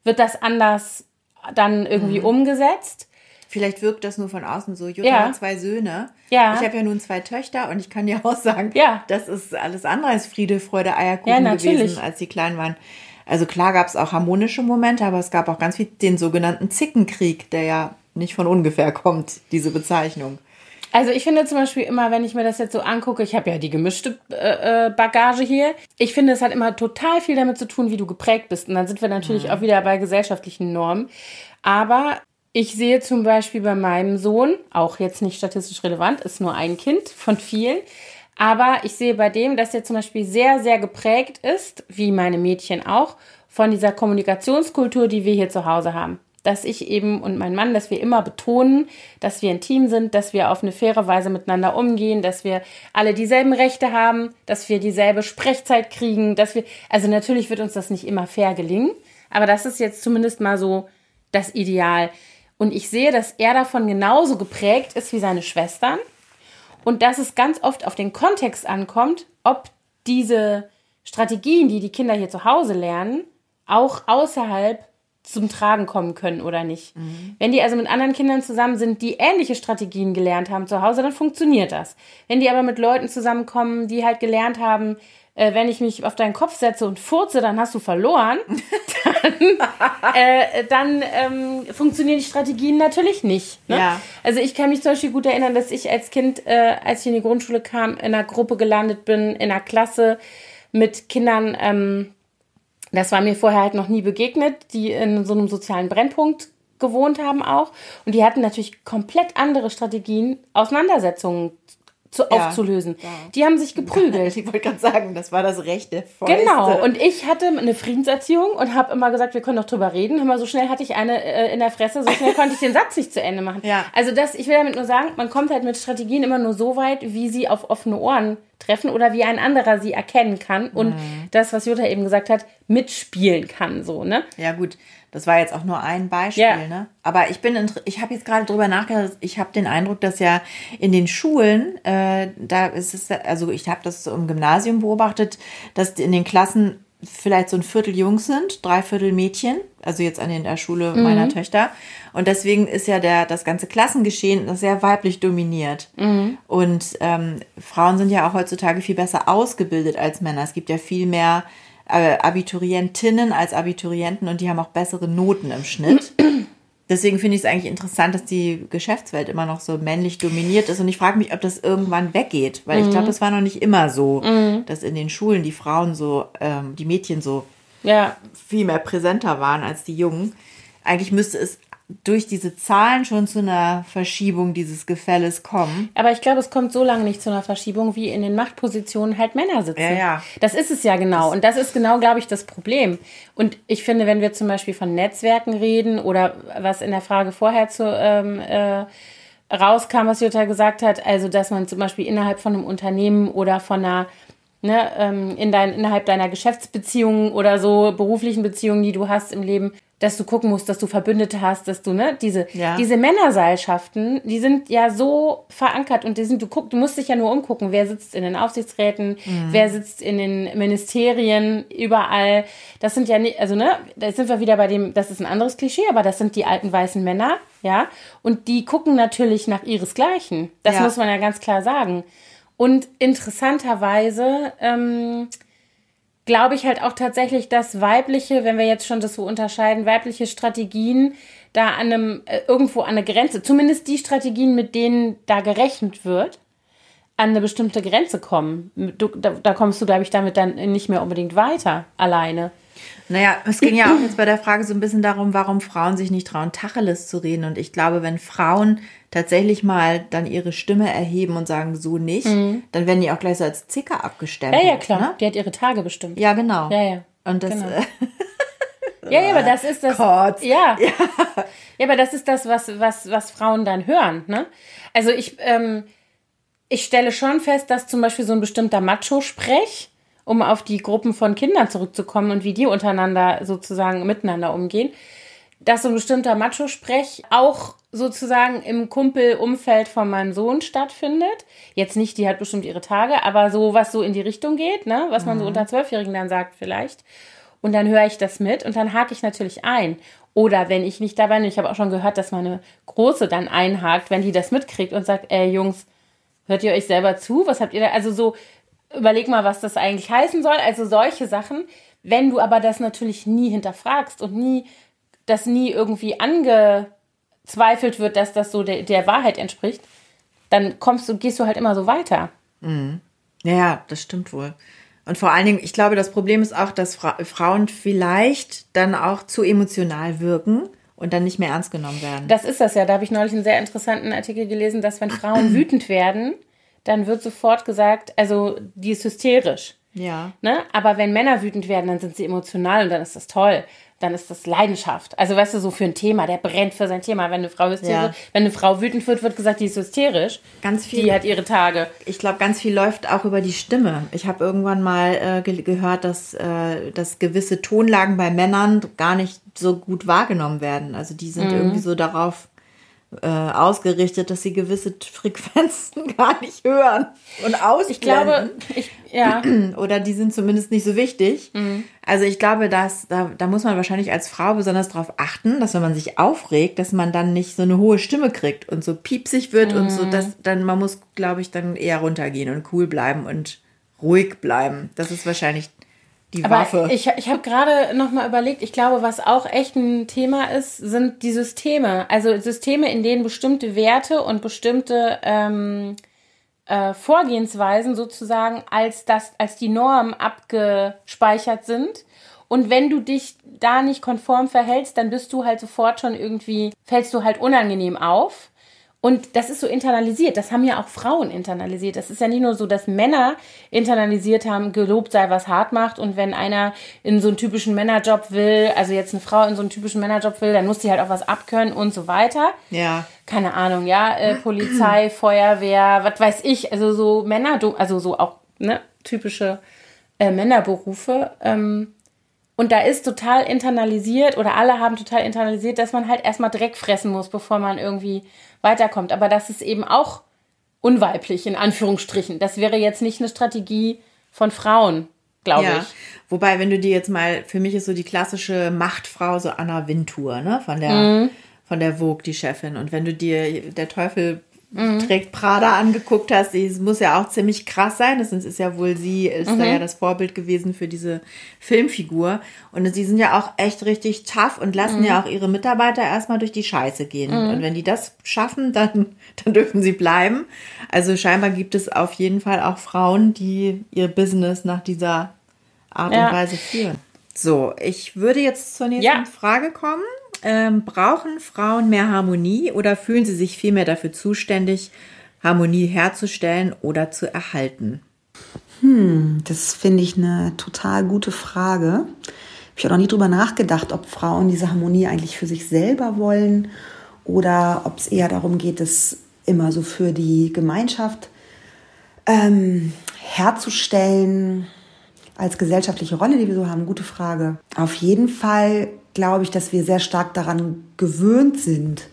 wird das anders dann irgendwie mhm. umgesetzt. Vielleicht wirkt das nur von außen so. Jutta ja. hat zwei Söhne. Ja. Ich habe ja nun zwei Töchter und ich kann dir auch sagen, ja. das ist alles andere als Friede, Freude, Eierkuchen ja, gewesen, als sie klein waren. Also klar gab es auch harmonische Momente, aber es gab auch ganz viel den sogenannten Zickenkrieg, der ja nicht von ungefähr [laughs] kommt, diese Bezeichnung. Also ich finde zum Beispiel immer, wenn ich mir das jetzt so angucke, ich habe ja die gemischte äh, äh, Bagage hier. Ich finde, es hat immer total viel damit zu tun, wie du geprägt bist. Und dann sind wir natürlich mhm. auch wieder bei gesellschaftlichen Normen. Aber ich sehe zum Beispiel bei meinem Sohn, auch jetzt nicht statistisch relevant, ist nur ein Kind von vielen, aber ich sehe bei dem, dass er zum Beispiel sehr, sehr geprägt ist, wie meine Mädchen auch, von dieser Kommunikationskultur, die wir hier zu Hause haben. Dass ich eben und mein Mann, dass wir immer betonen, dass wir ein Team sind, dass wir auf eine faire Weise miteinander umgehen, dass wir alle dieselben Rechte haben, dass wir dieselbe Sprechzeit kriegen, dass wir, also natürlich wird uns das nicht immer fair gelingen, aber das ist jetzt zumindest mal so das Ideal. Und ich sehe, dass er davon genauso geprägt ist wie seine Schwestern. Und dass es ganz oft auf den Kontext ankommt, ob diese Strategien, die die Kinder hier zu Hause lernen, auch außerhalb zum Tragen kommen können oder nicht. Mhm. Wenn die also mit anderen Kindern zusammen sind, die ähnliche Strategien gelernt haben zu Hause, dann funktioniert das. Wenn die aber mit Leuten zusammenkommen, die halt gelernt haben, äh, wenn ich mich auf deinen Kopf setze und furze, dann hast du verloren, [laughs] dann, äh, dann ähm, funktionieren die Strategien natürlich nicht. Ne? Ja. Also ich kann mich zum Beispiel gut erinnern, dass ich als Kind, äh, als ich in die Grundschule kam, in einer Gruppe gelandet bin, in einer Klasse mit Kindern, ähm, das war mir vorher halt noch nie begegnet, die in so einem sozialen Brennpunkt gewohnt haben auch. Und die hatten natürlich komplett andere Strategien, Auseinandersetzungen zu, ja, aufzulösen. Ja. Die haben sich geprügelt. [laughs] Ich wollte gerade sagen, das war das Rechte. Genau. Und ich hatte eine Friedenserziehung und habe immer gesagt, wir können doch drüber reden. Immer so schnell hatte ich eine äh, in der Fresse, so schnell konnte ich den Satz nicht zu Ende machen. Ja. Also das, ich will damit nur sagen, man kommt halt mit Strategien immer nur so weit, wie sie auf offene Ohren treffen oder wie ein anderer sie erkennen kann und mhm. das, was Jutta eben gesagt hat, mitspielen kann, so, ne? Ja, gut. Das war jetzt auch nur ein Beispiel, ja. ne? Aber ich bin, ich habe jetzt gerade drüber nachgedacht. Ich habe den Eindruck, dass ja in den Schulen, äh, da ist es, also ich habe das im Gymnasium beobachtet, dass in den Klassen vielleicht so ein Viertel Jungs sind, drei Viertel Mädchen, also jetzt an der Schule mhm. meiner Töchter. Und deswegen ist ja der, das ganze Klassengeschehen sehr weiblich dominiert. Mhm. Und ähm, Frauen sind ja auch heutzutage viel besser ausgebildet als Männer. Es gibt ja viel mehr Abiturientinnen als Abiturienten und die haben auch bessere Noten im Schnitt. [clears throat] Deswegen finde ich es eigentlich interessant, dass die Geschäftswelt immer noch so männlich dominiert ist. Und ich frage mich, ob das irgendwann weggeht. Weil mhm. ich glaube, das war noch nicht immer so, mhm. dass in den Schulen die Frauen so, ähm, die Mädchen so ja. viel mehr präsenter waren als die Jungen. eigentlich müsste es durch diese Zahlen schon zu einer Verschiebung dieses Gefälles kommen. Aber ich glaube, es kommt so lange nicht zu einer Verschiebung, wie in den Machtpositionen halt Männer sitzen. Ja, ja. Das ist es ja genau. Und das ist genau, glaube ich, das Problem. Und ich finde, wenn wir zum Beispiel von Netzwerken reden oder was in der Frage vorher zu ähm, äh, rauskam, was Jutta gesagt hat, also dass man zum Beispiel innerhalb von einem Unternehmen oder von einer Ne, ähm, in dein, innerhalb deiner Geschäftsbeziehungen oder so beruflichen Beziehungen, die du hast im Leben, dass du gucken musst, dass du Verbündete hast, dass du, ne, diese, Ja. diese Männerseilschaften, die sind ja so verankert und die sind, du guck, du musst dich ja nur umgucken, wer sitzt in den Aufsichtsräten, wer sitzt in den Ministerien, überall. Das sind ja nicht, also, ne, da sind wir wieder bei dem, das ist ein anderes Klischee, aber das sind die alten weißen Männer, ja, und die gucken natürlich nach ihresgleichen. Das Ja. muss man ja ganz klar sagen. Und interessanterweise, ähm, glaube ich halt auch tatsächlich, dass weibliche, wenn wir jetzt schon das so unterscheiden, weibliche Strategien da an einem, äh, irgendwo an eine Grenze, zumindest die Strategien, mit denen da gerechnet wird, an eine bestimmte Grenze kommen. Du, da, da kommst du, glaube ich, damit dann nicht mehr unbedingt weiter alleine. Naja, es ging ja auch jetzt bei der Frage so ein bisschen darum, warum Frauen sich nicht trauen, Tacheles zu reden. Und ich glaube, wenn Frauen tatsächlich mal dann ihre Stimme erheben und sagen, so nicht, dann werden die auch gleich so als Zicker Mhm. Ja, abgestempelt. ja, klar. Ne? Die hat ihre Tage bestimmt. Ja, genau. Ja, ja. Und das, Genau. äh, [laughs] Ja, ja, aber das ist das. Gott. [laughs] Ja. ja. aber das ist das, was, was, was Frauen dann hören. Ne? Also ich, ähm, ich stelle schon fest, dass zum Beispiel so ein bestimmter Macho-Sprech, um auf die Gruppen von Kindern zurückzukommen und wie die untereinander sozusagen miteinander umgehen, dass so ein bestimmter Macho-Sprech auch sozusagen im Kumpelumfeld von meinem Sohn stattfindet. Jetzt nicht, die hat bestimmt ihre Tage, aber so, was so in die Richtung geht, ne? was man so unter Zwölfjährigen dann sagt vielleicht. Und dann höre ich das mit und dann hake ich natürlich ein. Oder wenn ich nicht dabei bin, ich habe auch schon gehört, dass meine Große dann einhakt, wenn die das mitkriegt und sagt, ey Jungs, hört ihr euch selber zu? Was habt ihr da? Also so, überleg mal, was das eigentlich heißen soll. Also solche Sachen. Wenn du aber das natürlich nie hinterfragst und nie, das nie irgendwie angezweifelt wird, dass das so der, der Wahrheit entspricht, dann kommst du, gehst du halt immer so weiter. Ja, ja, das stimmt wohl. Und vor allen Dingen, ich glaube, das Problem ist auch, dass Fra Frauen vielleicht dann auch zu emotional wirken und dann nicht mehr ernst genommen werden. Das ist das ja. Da habe ich neulich einen sehr interessanten Artikel gelesen, dass wenn Frauen [clears throat] wütend werden, dann wird sofort gesagt, also die ist hysterisch. ja. Ne? Aber wenn Männer wütend werden, dann sind sie emotional und dann ist das toll. Dann ist das Leidenschaft. Also weißt du, so für ein Thema, der brennt für sein Thema. Wenn eine Frau hysterisch, Ja. wenn eine Frau wütend wird, wird gesagt, die ist hysterisch. Ganz viel. Die hat ihre Tage. Ich glaube, ganz viel läuft auch über die Stimme. Ich habe irgendwann mal äh, ge gehört, dass, äh, dass gewisse Tonlagen bei Männern gar nicht so gut wahrgenommen werden. Also die sind irgendwie so darauf äh, ausgerichtet, dass sie gewisse Frequenzen [laughs] gar nicht hören und ausblenden. Ich glaube, ich, ja. [clears throat] oder die sind zumindest nicht so wichtig. Also ich glaube, dass, da, da muss man wahrscheinlich als Frau besonders darauf achten, dass wenn man sich aufregt, dass man dann nicht so eine hohe Stimme kriegt und so piepsig wird und so, dass dann man muss, glaube ich, dann eher runtergehen und cool bleiben und ruhig bleiben. Das ist wahrscheinlich die Aber Waffe. ich, ich habe gerade noch mal überlegt, ich glaube, was auch echt ein Thema ist, sind die Systeme. Also Systeme, in denen bestimmte Werte und bestimmte ähm, äh, Vorgehensweisen sozusagen als, das, als die Norm abgespeichert sind. Und wenn du dich da nicht konform verhältst, dann bist du halt sofort schon irgendwie, fällst du halt unangenehm auf. Und das ist so internalisiert. Das haben ja auch Frauen internalisiert. Das ist ja nicht nur so, dass Männer internalisiert haben, gelobt sei, was hart macht. Und wenn einer in so einen typischen Männerjob will, also jetzt eine Frau in so einen typischen Männerjob will, dann muss sie halt auch was abkönnen und so weiter. ja. Keine Ahnung, ja, äh, Polizei, [clears throat] Feuerwehr, was weiß ich. Also so Männer, also so auch ne, typische äh, Männerberufe. Ähm, und da ist total internalisiert oder alle haben total internalisiert, dass man halt erstmal Dreck fressen muss, bevor man irgendwie weiterkommt. Aber das ist eben auch unweiblich, in Anführungsstrichen. Das wäre jetzt nicht eine Strategie von Frauen, glaube Ja. ich. Wobei, wenn du dir jetzt mal, für mich ist so die klassische Machtfrau so Anna Wintour, ne, von der, Mhm. von der Vogue, die Chefin. Und wenn du dir der Teufel Mhm. trägt Prada angeguckt hast, sie muss ja auch ziemlich krass sein. Das ist ja wohl sie, ist Mhm. da ja das Vorbild gewesen für diese Filmfigur. Und sie sind ja auch echt richtig tough und lassen Mhm. ja auch ihre Mitarbeiter erstmal durch die Scheiße gehen. Und wenn die das schaffen, dann, [laughs] dann dürfen sie bleiben. Also scheinbar gibt es auf jeden Fall auch Frauen, die ihr Business nach dieser Art Ja. und Weise führen. So, ich würde jetzt zur nächsten Ja. Frage kommen. Ähm, brauchen Frauen mehr Harmonie oder fühlen sie sich vielmehr dafür zuständig, Harmonie herzustellen oder zu erhalten? Hm, das finde ich eine total gute Frage. Habe ich auch noch nie drüber nachgedacht, ob Frauen diese Harmonie eigentlich für sich selber wollen oder ob es eher darum geht, es immer so für die Gemeinschaft ähm, herzustellen als gesellschaftliche Rolle, die wir so haben. Gute Frage. Auf jeden Fall glaube ich, dass wir sehr stark daran gewöhnt sind,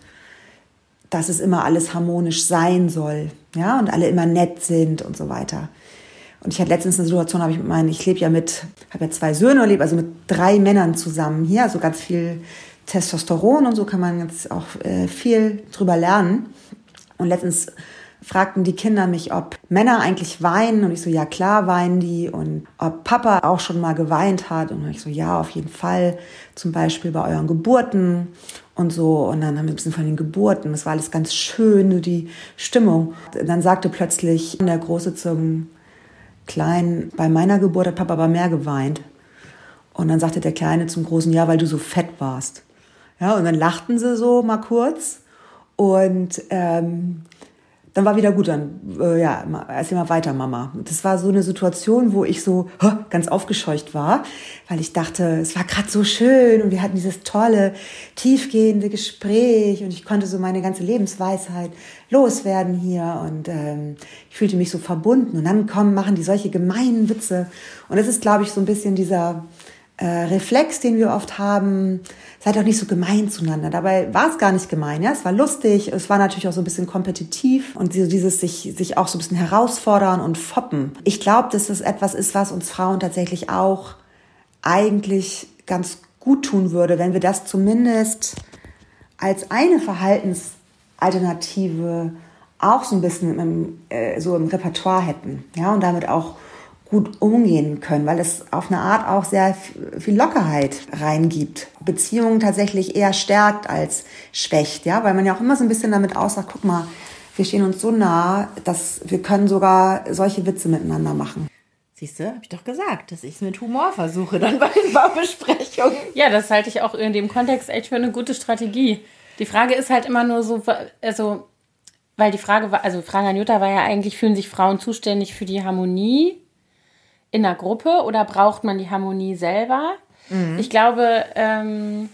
dass es immer alles harmonisch sein soll, ja, und alle immer nett sind und so weiter. Und ich hatte letztens eine Situation, habe ich mit meinen, ich lebe ja mit, habe ja zwei Söhne, lebe also mit drei Männern zusammen hier, also ganz viel Testosteron und so kann man jetzt auch äh, viel drüber lernen. Und letztens fragten die Kinder mich, ob Männer eigentlich weinen. Und ich so, ja klar weinen die. Und ob Papa auch schon mal geweint hat. Und ich so, ja, auf jeden Fall. Zum Beispiel bei euren Geburten und so. Und dann haben wir ein bisschen von den Geburten. Das war alles ganz schön, nur die Stimmung. Dann sagte plötzlich der Große zum Kleinen, bei meiner Geburt hat Papa aber mehr geweint. Und dann sagte der Kleine zum Großen, ja, weil du so fett warst. Ja, und dann lachten sie so mal kurz. Und ähm, dann war wieder gut, dann, äh, ja, erzähl mal weiter, Mama. Das war so eine Situation, wo ich so huh, ganz aufgescheucht war, weil ich dachte, es war gerade so schön und wir hatten dieses tolle, tiefgehende Gespräch und ich konnte so meine ganze Lebensweisheit loswerden hier und ähm, ich fühlte mich so verbunden. Und dann kommen, machen die solche gemeinen Witze. Und das ist, glaube ich, so ein bisschen dieser äh, Reflex, den wir oft haben, seid doch nicht so gemein zueinander. Dabei war es gar nicht gemein, ja. Es war lustig, es war natürlich auch so ein bisschen kompetitiv und dieses sich, sich auch so ein bisschen herausfordern und foppen. Ich glaube, dass das etwas ist, was uns Frauen tatsächlich auch eigentlich ganz gut tun würde, wenn wir das zumindest als eine Verhaltensalternative auch so ein bisschen im, äh, so im Repertoire hätten, ja, und damit auch gut umgehen können, weil es auf eine Art auch sehr viel Lockerheit reingibt. Beziehungen tatsächlich eher stärkt als schwächt, ja, weil man ja auch immer so ein bisschen damit aussagt, guck mal, wir stehen uns so nah, dass wir können sogar solche Witze miteinander machen. Siehst du, habe ich doch gesagt, dass ich es mit Humor versuche dann bei den Baubesprechungen. Ja, das halte ich auch in dem Kontext echt für eine gute Strategie. Die Frage ist halt immer nur so, also, weil die Frage war, also Frage an Jutta war ja eigentlich, fühlen sich Frauen zuständig für die Harmonie in einer Gruppe oder braucht man die Harmonie selber? Mhm. Ich glaube, ähm,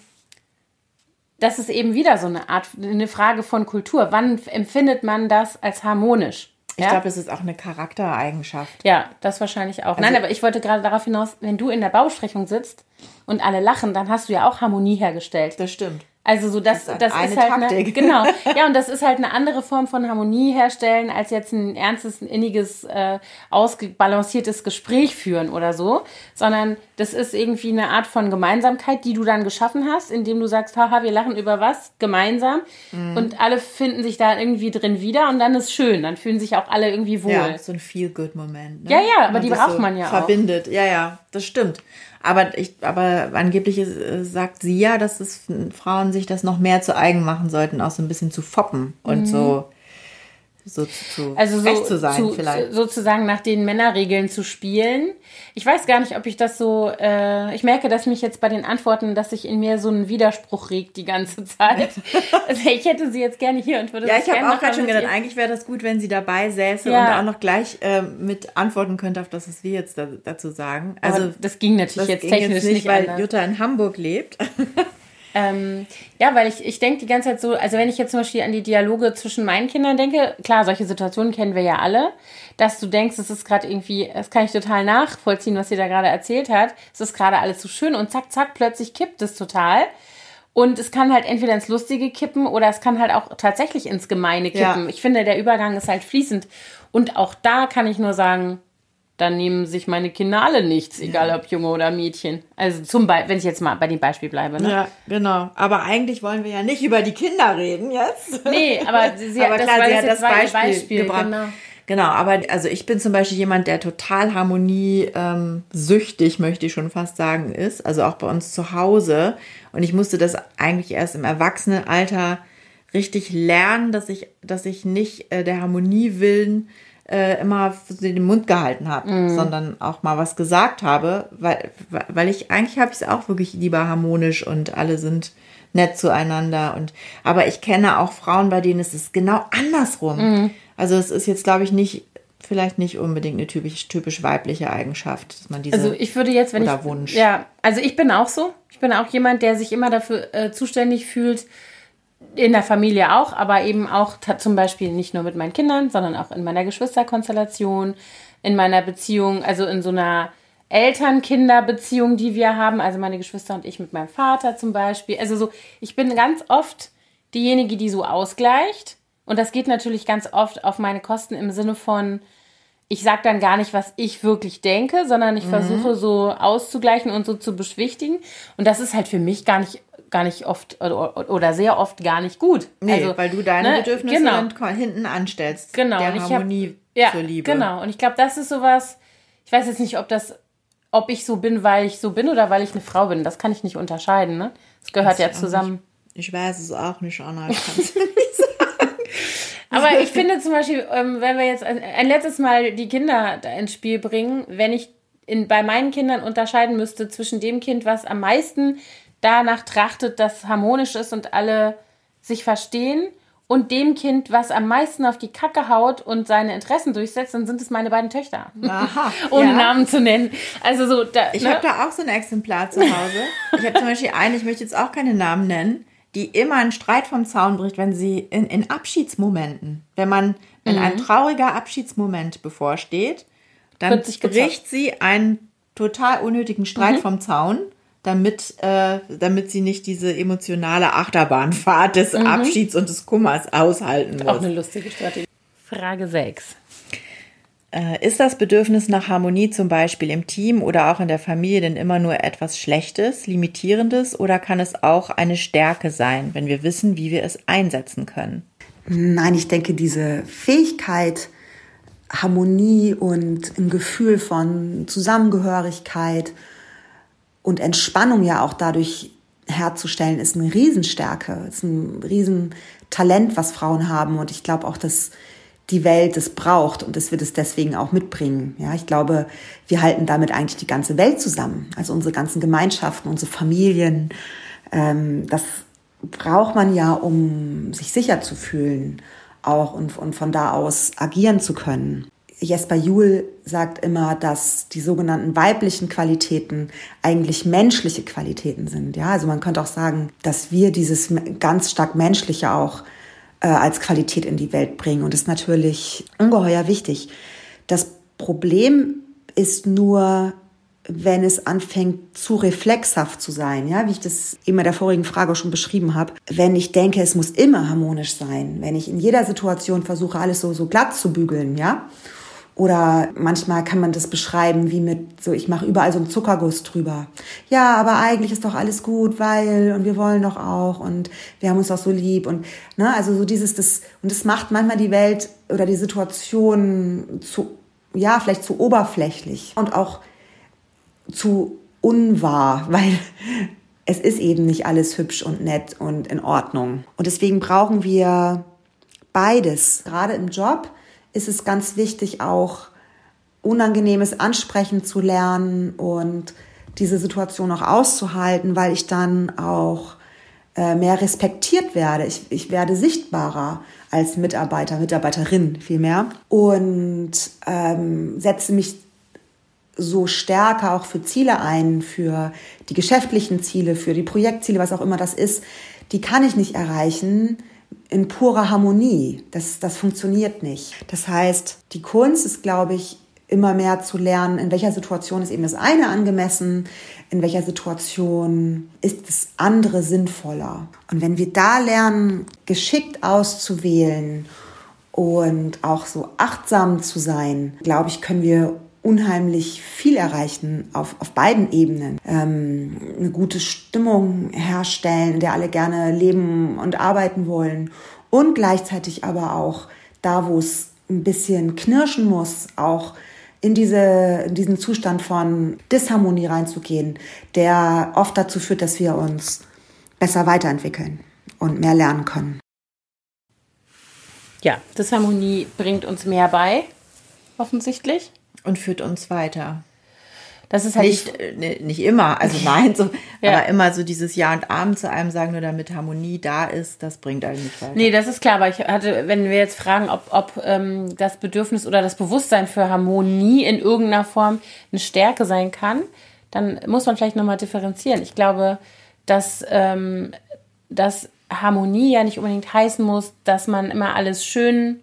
das ist eben wieder so eine Art, eine Frage von Kultur. Wann empfindet man das als harmonisch? Ich ja? glaube, es ist auch eine Charaktereigenschaft. Ja, das wahrscheinlich auch. Also, Nein, aber ich wollte gerade darauf hinaus, wenn du in der Bausprechung sitzt und alle lachen, dann hast du ja auch Harmonie hergestellt. Das stimmt. Also so das, das, das eine ist halt Taktik. Eine, [laughs] genau. Ja, und das ist halt eine andere Form von Harmonie herstellen, als jetzt ein ernstes, ein inniges, äh, ausgebalanciertes Gespräch führen oder so. Sondern das ist irgendwie eine Art von Gemeinsamkeit, die du dann geschaffen hast, indem du sagst, haha, wir lachen über was gemeinsam. Mhm. Und alle finden sich da irgendwie drin wieder und dann ist schön. Dann fühlen sich auch alle irgendwie wohl. Ja, so ein Feel-Good-Moment. Ne? Ja, ja, aber die braucht so man ja verbindet. auch. Verbindet, ja, ja, das stimmt. Aber, ich, aber angeblich äh, sagt sie ja, dass es Frauen sich das noch mehr zu eigen machen sollten, auch so ein bisschen zu foppen und mhm. so so zu, also so, zu sein zu, vielleicht. Sozusagen nach den Männerregeln zu spielen. Ich weiß gar nicht, ob ich das so, äh, ich merke, dass mich jetzt bei den Antworten, dass sich in mir so ein Widerspruch regt die ganze Zeit. [laughs] also ich hätte sie jetzt gerne hier und würde Ja, ich habe auch gerade schon gedacht, eigentlich wäre das gut, wenn sie dabei säße ja. und auch noch gleich äh, mit antworten könnte auf das, was wir jetzt da, dazu sagen. Also Aber das ging natürlich das jetzt ging technisch jetzt nicht, nicht weil anders. Jutta in Hamburg lebt. [laughs] Ähm, ja, weil ich, ich denke die ganze Zeit so, also wenn ich jetzt zum Beispiel an die Dialoge zwischen meinen Kindern denke, klar, solche Situationen kennen wir ja alle, dass du denkst, es ist gerade irgendwie, das kann ich total nachvollziehen, was sie da gerade erzählt hat, es ist gerade alles so schön und zack, zack, plötzlich kippt es total. Und es kann halt entweder ins Lustige kippen oder es kann halt auch tatsächlich ins Gemeine kippen. Ja. Ich finde, der Übergang ist halt fließend. Und auch da kann ich nur sagen, dann nehmen sich meine Kinder alle nichts, egal ja. ob Junge oder Mädchen. Also zum Beispiel, wenn ich jetzt mal bei dem Beispiel bleibe. Ne? Ja, genau. Aber eigentlich wollen wir ja nicht über die Kinder reden jetzt. Nee, aber [laughs] sie aber klar, das sie hat das Beispiel, Beispiel gebracht. Genau. Genau, aber also ich bin zum Beispiel jemand, der total harmoniesüchtig, ähm, möchte ich schon fast sagen, ist. Also auch bei uns zu Hause. Und ich musste das eigentlich erst im Erwachsenenalter richtig lernen, dass ich, dass ich nicht äh, der Harmonie willen äh, immer den Mund gehalten habe, Mhm. sondern auch mal was gesagt habe, weil, weil ich eigentlich habe ich es auch wirklich lieber harmonisch und alle sind nett zueinander und aber ich kenne auch Frauen, bei denen ist es genau andersrum. Mhm. Also es ist jetzt glaube ich nicht vielleicht nicht unbedingt eine typisch typisch weibliche Eigenschaft, dass man diese Also ich würde jetzt, wenn oder ich Wunsch. ja, also ich bin auch so. Ich bin auch jemand, der sich immer dafür äh, zuständig fühlt, in der Familie auch, aber eben auch zum Beispiel nicht nur mit meinen Kindern, sondern auch in meiner Geschwisterkonstellation, in meiner Beziehung, also in so einer Eltern-Kinder-Beziehung, die wir haben, also meine Geschwister und ich mit meinem Vater zum Beispiel. Also so, ich bin ganz oft diejenige, die so ausgleicht. Und das geht natürlich ganz oft auf meine Kosten im Sinne von, ich sage dann gar nicht, was ich wirklich denke, sondern Mhm. ich versuche so auszugleichen und so zu beschwichtigen. Und das ist halt für mich gar nicht, gar nicht oft oder, oder sehr oft gar nicht gut. Nee, also, weil du deine ne, Bedürfnisse genau. hinten anstellst. Genau, Der und ich hab- Harmonie ja, zur Liebe. Genau, und ich glaube, das ist sowas, ich weiß jetzt nicht, ob das, ob ich so bin, weil ich so bin oder weil ich eine Frau bin. Das kann ich nicht unterscheiden, ne? Das gehört ja ich auch zusammen. Ich weiß es auch nicht, Anna. Ich [laughs] nicht sagen. Aber ich finde zum Beispiel, ähm, wenn wir jetzt ein, letztes Mal die Kinder ins Spiel bringen, wenn ich in, bei meinen Kindern unterscheiden müsste zwischen dem Kind, was am meisten danach trachtet, dass harmonisch ist und alle sich verstehen, und dem Kind, was am meisten auf die Kacke haut und seine Interessen durchsetzt, dann sind es meine beiden Töchter. Aha. Ohne [laughs] ja. Namen zu nennen. Also so, da, Ich ne? habe da auch so ein Exemplar zu Hause. Ich habe zum Beispiel eine, ich möchte jetzt auch keine Namen nennen, die immer einen Streit vom Zaun bricht, wenn sie in, in Abschiedsmomenten, wenn man, wenn Mhm. ein trauriger Abschiedsmoment bevorsteht, dann bricht sie einen total unnötigen Streit Mhm. vom Zaun, damit, äh, damit sie nicht diese emotionale Achterbahnfahrt des Abschieds und des Kummers aushalten muss. Mhm. auch eine lustige Strategie. Frage 6. Äh, Ist das Bedürfnis nach Harmonie zum Beispiel im Team oder auch in der Familie denn immer nur etwas Schlechtes, Limitierendes oder kann es auch eine Stärke sein, wenn wir wissen, wie wir es einsetzen können? Nein, ich denke, diese Fähigkeit, Harmonie und ein Gefühl von Zusammengehörigkeit und Entspannung ja auch dadurch herzustellen, ist eine Riesenstärke, ist ein Riesentalent, was Frauen haben. Und ich glaube auch, dass die Welt es braucht und dass wir das deswegen auch mitbringen. Ja, ich glaube, wir halten damit eigentlich die ganze Welt zusammen. Also unsere ganzen Gemeinschaften, unsere Familien. Ähm, das braucht man ja, um sich sicher zu fühlen, auch und, und von da aus agieren zu können. Jesper Juhl sagt immer, dass die sogenannten weiblichen Qualitäten eigentlich menschliche Qualitäten sind. Ja, also man könnte auch sagen, dass wir dieses ganz stark menschliche auch äh, als Qualität in die Welt bringen. Und das ist natürlich ungeheuer wichtig. Das Problem ist nur, wenn es anfängt zu reflexhaft zu sein, ja, wie ich das in der vorigen Frage schon beschrieben habe. Wenn ich denke, es muss immer harmonisch sein, wenn ich in jeder Situation versuche, alles so, so glatt zu bügeln, ja. Oder manchmal kann man das beschreiben wie mit so, ich mache überall so einen Zuckerguss drüber. Ja, aber eigentlich ist doch alles gut, weil und wir wollen doch auch und wir haben uns doch so lieb und ne, also so dieses das und das macht manchmal die Welt oder die Situation zu ja vielleicht zu oberflächlich und auch zu unwahr, [laughs] weil es ist eben nicht alles hübsch und nett und in Ordnung. Und deswegen brauchen wir beides. Gerade im Job ist es ganz wichtig, auch Unangenehmes ansprechen zu lernen und diese Situation auch auszuhalten, weil ich dann auch äh, mehr respektiert werde. Ich, ich werde sichtbarer als Mitarbeiter, Mitarbeiterin vielmehr und ähm, setze mich so stärker auch für Ziele ein, für die geschäftlichen Ziele, für die Projektziele, was auch immer das ist, die kann ich nicht erreichen in purer Harmonie. Das, das funktioniert nicht. Das heißt, die Kunst ist, glaube ich, immer mehr zu lernen, in welcher Situation ist eben das eine angemessen, in welcher Situation ist das andere sinnvoller. Und wenn wir da lernen, geschickt auszuwählen und auch so achtsam zu sein, glaube ich, können wir unheimlich viel erreichen auf, auf beiden Ebenen. Ähm, eine gute Stimmung herstellen, in der alle gerne leben und arbeiten wollen. Und gleichzeitig aber auch da, wo es ein bisschen knirschen muss, auch in, diese, in diesen Zustand von Disharmonie reinzugehen, der oft dazu führt, dass wir uns besser weiterentwickeln und mehr lernen können. Ja, Disharmonie bringt uns mehr bei. offensichtlich. Und führt uns weiter. Das ist halt nicht, äh, nicht immer, also [laughs] nein, so, ja. aber immer so dieses Ja und Abend zu einem sagen, nur damit Harmonie da ist, das bringt einen nicht weiter. Nee, das ist klar, aber ich hatte, wenn wir jetzt fragen, ob, ob ähm, das Bedürfnis oder das Bewusstsein für Harmonie in irgendeiner Form eine Stärke sein kann, dann muss man vielleicht nochmal differenzieren. Ich glaube, dass, ähm, dass Harmonie ja nicht unbedingt heißen muss, dass man immer alles schön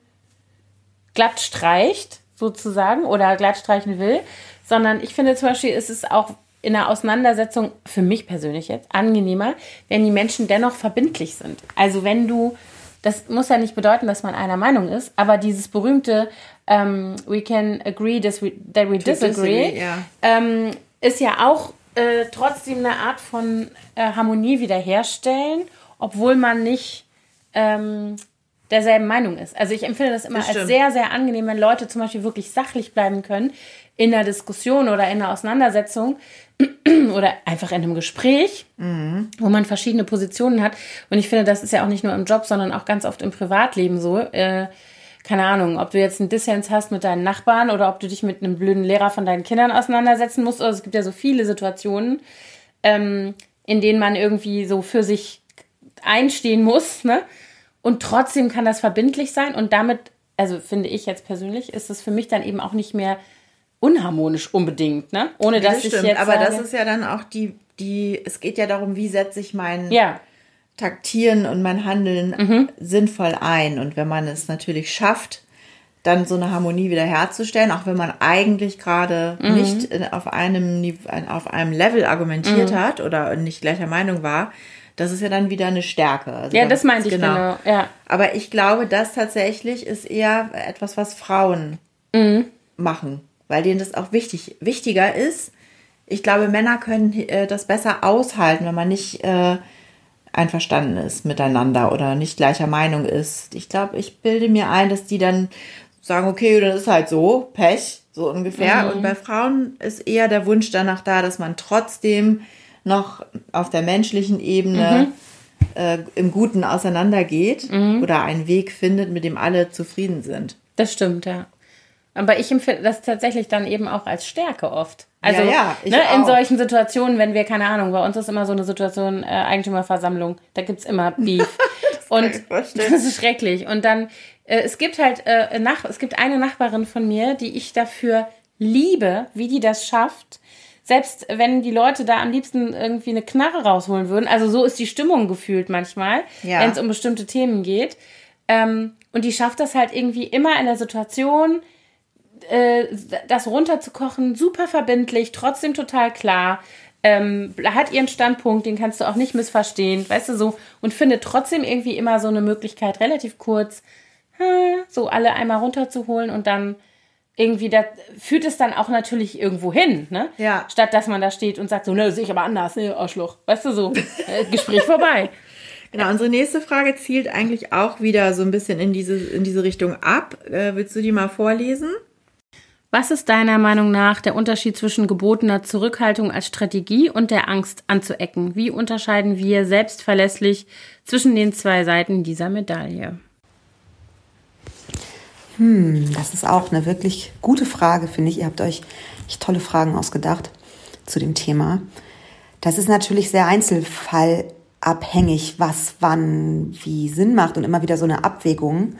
glatt streicht, sozusagen, oder glatt streichen will, sondern ich finde zum Beispiel, ist es auch in der Auseinandersetzung, für mich persönlich jetzt, angenehmer, wenn die Menschen dennoch verbindlich sind. Also wenn du, das muss ja nicht bedeuten, dass man einer Meinung ist, aber dieses berühmte um, We can agree that we, that we disagree, disagree ja. ähm, ist ja auch äh, trotzdem eine Art von äh, Harmonie wiederherstellen, obwohl man nicht ähm, derselben Meinung ist. Also ich empfinde das immer das als sehr, sehr angenehm, wenn Leute zum Beispiel wirklich sachlich bleiben können in der Diskussion oder in der Auseinandersetzung [clears throat] oder einfach in einem Gespräch, mhm. wo man verschiedene Positionen hat. Und ich finde, das ist ja auch nicht nur im Job, sondern auch ganz oft im Privatleben so. Äh, keine Ahnung, ob du jetzt einen Dissens hast mit deinen Nachbarn oder ob du dich mit einem blöden Lehrer von deinen Kindern auseinandersetzen musst. Also es gibt ja so viele Situationen, ähm, in denen man irgendwie so für sich einstehen muss. Ne? Und trotzdem kann das verbindlich sein und damit, also finde ich jetzt persönlich, ist es für mich dann eben auch nicht mehr unharmonisch unbedingt, ne? Ohne dass das ich jetzt. Aber sage, das ist ja dann auch die, die, es geht ja darum, wie setze ich mein ja. Taktieren und mein Handeln mhm. sinnvoll ein. Und wenn man es natürlich schafft, dann so eine Harmonie wiederherzustellen, auch wenn man eigentlich gerade mhm. nicht auf einem, auf einem Level argumentiert mhm. hat oder nicht gleicher Meinung war, das ist ja dann wieder eine Stärke. Also ja, das meinte ich genau. genau. Ja. Aber ich glaube, das tatsächlich ist eher etwas, was Frauen mhm. machen weil denen das auch wichtig, wichtiger ist. Ich glaube, Männer können äh, das besser aushalten, wenn man nicht äh, einverstanden ist miteinander oder nicht gleicher Meinung ist. Ich glaube, ich bilde mir ein, dass die dann sagen, okay, dann ist halt so, Pech, so ungefähr. Mhm. Und bei Frauen ist eher der Wunsch danach da, dass man trotzdem noch auf der menschlichen Ebene mhm. äh, im Guten auseinandergeht mhm. oder einen Weg findet, mit dem alle zufrieden sind. Das stimmt, ja. Aber ich empfinde das tatsächlich dann eben auch als Stärke oft. Also ja, ja, ne, in solchen Situationen, wenn wir, keine Ahnung, bei uns ist immer so eine Situation, äh, Eigentümerversammlung, da gibt's immer Beef. [laughs] und das ist schrecklich. Und dann, äh, es gibt halt, äh, nach, es gibt eine Nachbarin von mir, die ich dafür liebe, wie die das schafft. Selbst wenn die Leute da am liebsten irgendwie eine Knarre rausholen würden, also so ist die Stimmung gefühlt manchmal, ja. wenn es um bestimmte Themen geht. Ähm, und die schafft das halt irgendwie immer in der Situation, äh, das runterzukochen, super verbindlich, trotzdem total klar. Ähm, hat ihren Standpunkt, den kannst du auch nicht missverstehen, weißt du so, und findet trotzdem irgendwie immer so eine Möglichkeit, relativ kurz, so alle einmal runterzuholen und dann irgendwie, da führt es dann auch natürlich irgendwo hin, ne? Ja. Statt dass man da steht und sagt so, ne, sehe ich aber anders, ne, Arschloch. Weißt du so, äh, Gespräch vorbei. [laughs] Genau, unsere nächste Frage zielt eigentlich auch wieder so ein bisschen in diese, in diese Richtung ab. Äh, willst du die mal vorlesen? Was ist deiner Meinung nach der Unterschied zwischen gebotener Zurückhaltung als Strategie und der Angst anzuecken? Wie unterscheiden wir selbstverlässlich zwischen den zwei Seiten dieser Medaille? Hm, das ist auch eine wirklich gute Frage, finde ich. Ihr habt euch tolle Fragen ausgedacht zu dem Thema. Das ist natürlich sehr einzelfallabhängig, was wann wie Sinn macht und immer wieder so eine Abwägung.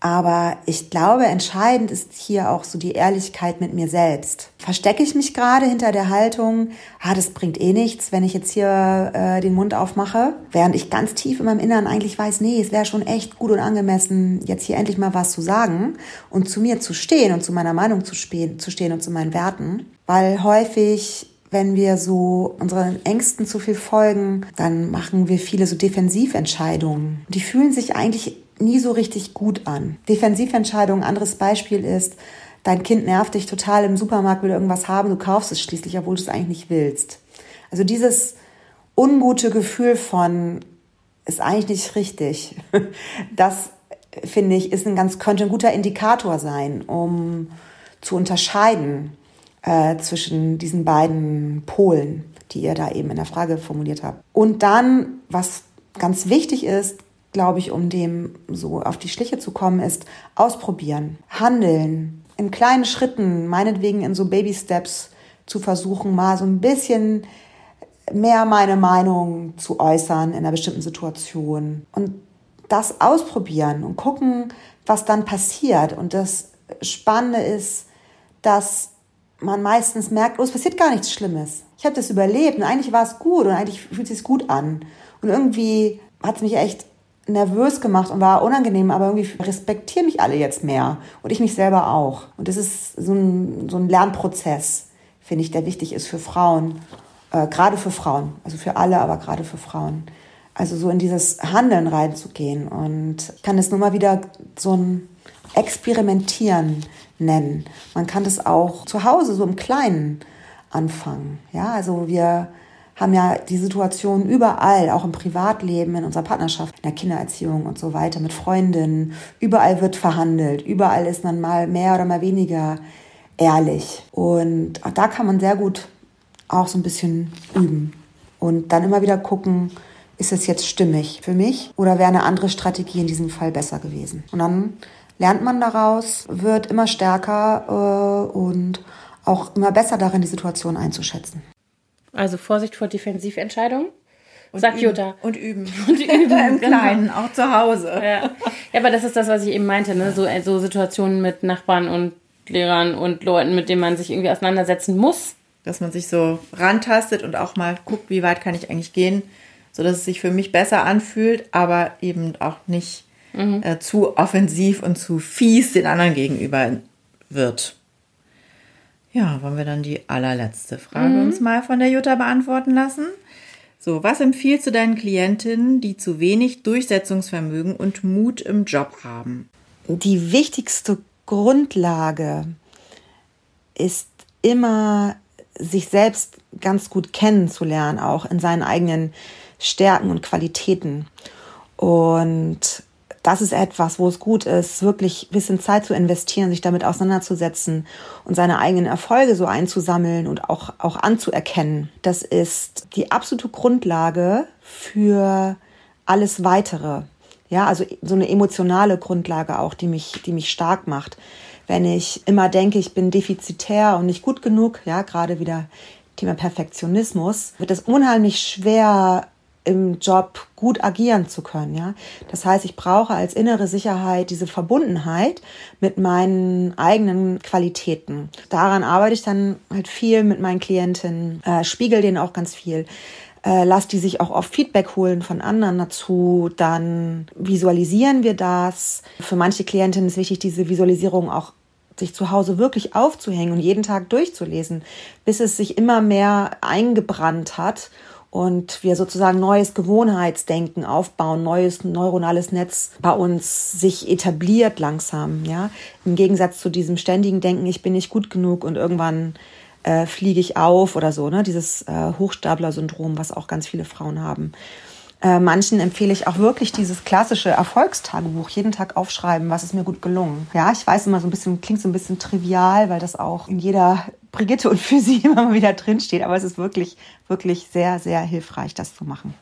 Aber ich glaube, entscheidend ist hier auch so die Ehrlichkeit mit mir selbst. Verstecke ich mich gerade hinter der Haltung, ah, das bringt eh nichts, wenn ich jetzt hier äh, den Mund aufmache, während ich ganz tief in meinem Inneren eigentlich weiß, nee, es wäre schon echt gut und angemessen, jetzt hier endlich mal was zu sagen und zu mir zu stehen und zu meiner Meinung zu, zu stehen und zu meinen Werten. Weil häufig wenn wir so unseren Ängsten zu viel folgen, dann machen wir viele so Defensiventscheidungen. Die fühlen sich eigentlich nie so richtig gut an. Defensiventscheidung, anderes Beispiel ist, dein Kind nervt dich total im Supermarkt, will irgendwas haben, du kaufst es schließlich, obwohl du es eigentlich nicht willst. Also dieses ungute Gefühl von, ist eigentlich nicht richtig, [laughs] das finde ich, ist ein ganz, könnte ein guter Indikator sein, um zu unterscheiden äh, zwischen diesen beiden Polen, die ihr da eben in der Frage formuliert habt. Und dann, was ganz wichtig ist, glaube ich, um dem so auf die Schliche zu kommen, ist ausprobieren, handeln, in kleinen Schritten, meinetwegen in so Baby Steps zu versuchen, mal so ein bisschen mehr meine Meinung zu äußern in einer bestimmten Situation und das ausprobieren und gucken, was dann passiert. Und das Spannende ist, dass man meistens merkt, oh, es passiert gar nichts Schlimmes. Ich habe das überlebt und eigentlich war es gut und eigentlich fühlt es sich gut an. Und irgendwie hat es mich echt nervös gemacht und war unangenehm, aber irgendwie respektieren mich alle jetzt mehr und ich mich selber auch. Und das ist so ein, so ein Lernprozess, finde ich, der wichtig ist für Frauen, äh, gerade für Frauen, also für alle, aber gerade für Frauen. Also so in dieses Handeln reinzugehen und ich kann es nur mal wieder so ein Experimentieren nennen. Man kann das auch zu Hause so im Kleinen anfangen. Ja, also wir haben ja die Situation überall, auch im Privatleben, in unserer Partnerschaft, in der Kindererziehung und so weiter, mit Freundinnen. Überall wird verhandelt. Überall ist man mal mehr oder mal weniger ehrlich. Und auch da kann man sehr gut auch so ein bisschen üben. Und dann immer wieder gucken, ist es jetzt stimmig für mich oder wäre eine andere Strategie in diesem Fall besser gewesen? Und dann lernt man daraus, wird immer stärker äh, und auch immer besser darin, die Situation einzuschätzen. Also Vorsicht vor Defensiventscheidungen. Sagt üben. Jutta. Und üben. [laughs] Und üben [laughs] im Kleinen, genau. auch zu Hause. Ja. ja, aber das ist das, was ich eben meinte, ne? So, so Situationen mit Nachbarn und Lehrern und Leuten, mit denen man sich irgendwie auseinandersetzen muss. Dass man sich so rantastet und auch mal guckt, wie weit kann ich eigentlich gehen, sodass es sich für mich besser anfühlt, aber eben auch nicht mhm. äh, zu offensiv und zu fies den anderen gegenüber wird. Ja, wollen wir dann die allerletzte Frage mhm. uns mal von der Jutta beantworten lassen? So, was empfiehlst du deinen Klientinnen, die zu wenig Durchsetzungsvermögen und Mut im Job haben? Die wichtigste Grundlage ist immer, sich selbst ganz gut kennenzulernen, auch in seinen eigenen Stärken und Qualitäten. Und das ist etwas, wo es gut ist, wirklich ein bisschen Zeit zu investieren, sich damit auseinanderzusetzen und seine eigenen Erfolge so einzusammeln und auch, auch anzuerkennen. Das ist die absolute Grundlage für alles weitere. Ja, also so eine emotionale Grundlage auch, die mich, die mich stark macht. Wenn ich immer denke, ich bin defizitär und nicht gut genug, ja, gerade wieder Thema Perfektionismus, wird es unheimlich schwer, im Job gut agieren zu können, ja. Das heißt, ich brauche als innere Sicherheit diese Verbundenheit mit meinen eigenen Qualitäten. Daran arbeite ich dann halt viel mit meinen Klientinnen, äh, spiegel denen auch ganz viel. Äh, lass die sich auch oft Feedback holen von anderen dazu, dann visualisieren wir das. Für manche Klientinnen ist wichtig, diese Visualisierung auch sich zu Hause wirklich aufzuhängen und jeden Tag durchzulesen, bis es sich immer mehr eingebrannt hat und wir sozusagen neues Gewohnheitsdenken aufbauen, neues neuronales Netz bei uns sich etabliert langsam, ja. Im Gegensatz zu diesem ständigen Denken, ich bin nicht gut genug und irgendwann äh, fliege ich auf oder so, ne? Dieses äh, Hochstapler-Syndrom, was auch ganz viele Frauen haben. Äh, manchen empfehle ich auch wirklich dieses klassische Erfolgstagebuch, jeden Tag aufschreiben, was ist mir gut gelungen. Ja, ich weiß immer so ein bisschen, klingt so ein bisschen trivial, weil das auch in jeder Brigitte und für sie [laughs] immer mal wieder drinsteht, aber es ist wirklich, wirklich sehr, sehr hilfreich, das zu machen.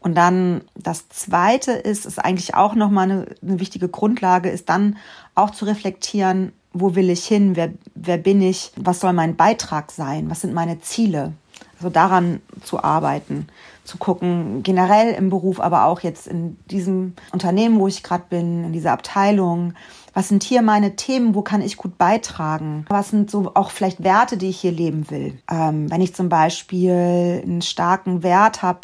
Und dann das zweite ist, ist eigentlich auch nochmal eine, eine wichtige Grundlage, ist dann auch zu reflektieren, wo will ich hin, wer, wer bin ich, was soll mein Beitrag sein, was sind meine Ziele. Also daran zu arbeiten zu gucken, generell im Beruf, aber auch jetzt in diesem Unternehmen, wo ich gerade bin, in dieser Abteilung. Was sind hier meine Themen? Wo kann ich gut beitragen? Was sind so auch vielleicht Werte, die ich hier leben will? Ähm, wenn ich zum Beispiel einen starken Wert habe,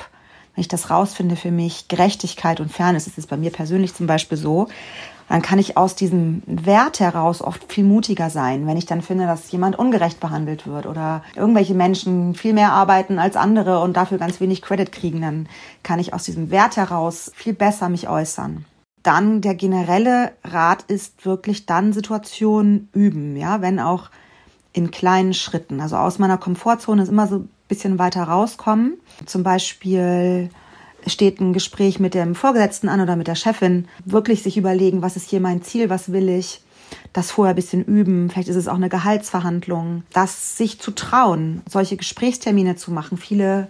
wenn ich das rausfinde für mich, Gerechtigkeit und Fairness, das ist bei mir persönlich zum Beispiel so, dann kann ich aus diesem Wert heraus oft viel mutiger sein, wenn ich dann finde, dass jemand ungerecht behandelt wird oder irgendwelche Menschen viel mehr arbeiten als andere und dafür ganz wenig Credit kriegen, dann kann ich aus diesem Wert heraus viel besser mich äußern. Dann der generelle Rat ist wirklich dann Situationen üben, ja, wenn auch in kleinen Schritten. Also aus meiner Komfortzone ist immer so ein bisschen weiter rauskommen. Zum Beispiel steht ein Gespräch mit dem Vorgesetzten an oder mit der Chefin, wirklich sich überlegen, was ist hier mein Ziel, was will ich, das vorher ein bisschen üben, vielleicht ist es auch eine Gehaltsverhandlung, das sich zu trauen, solche Gesprächstermine zu machen. Viele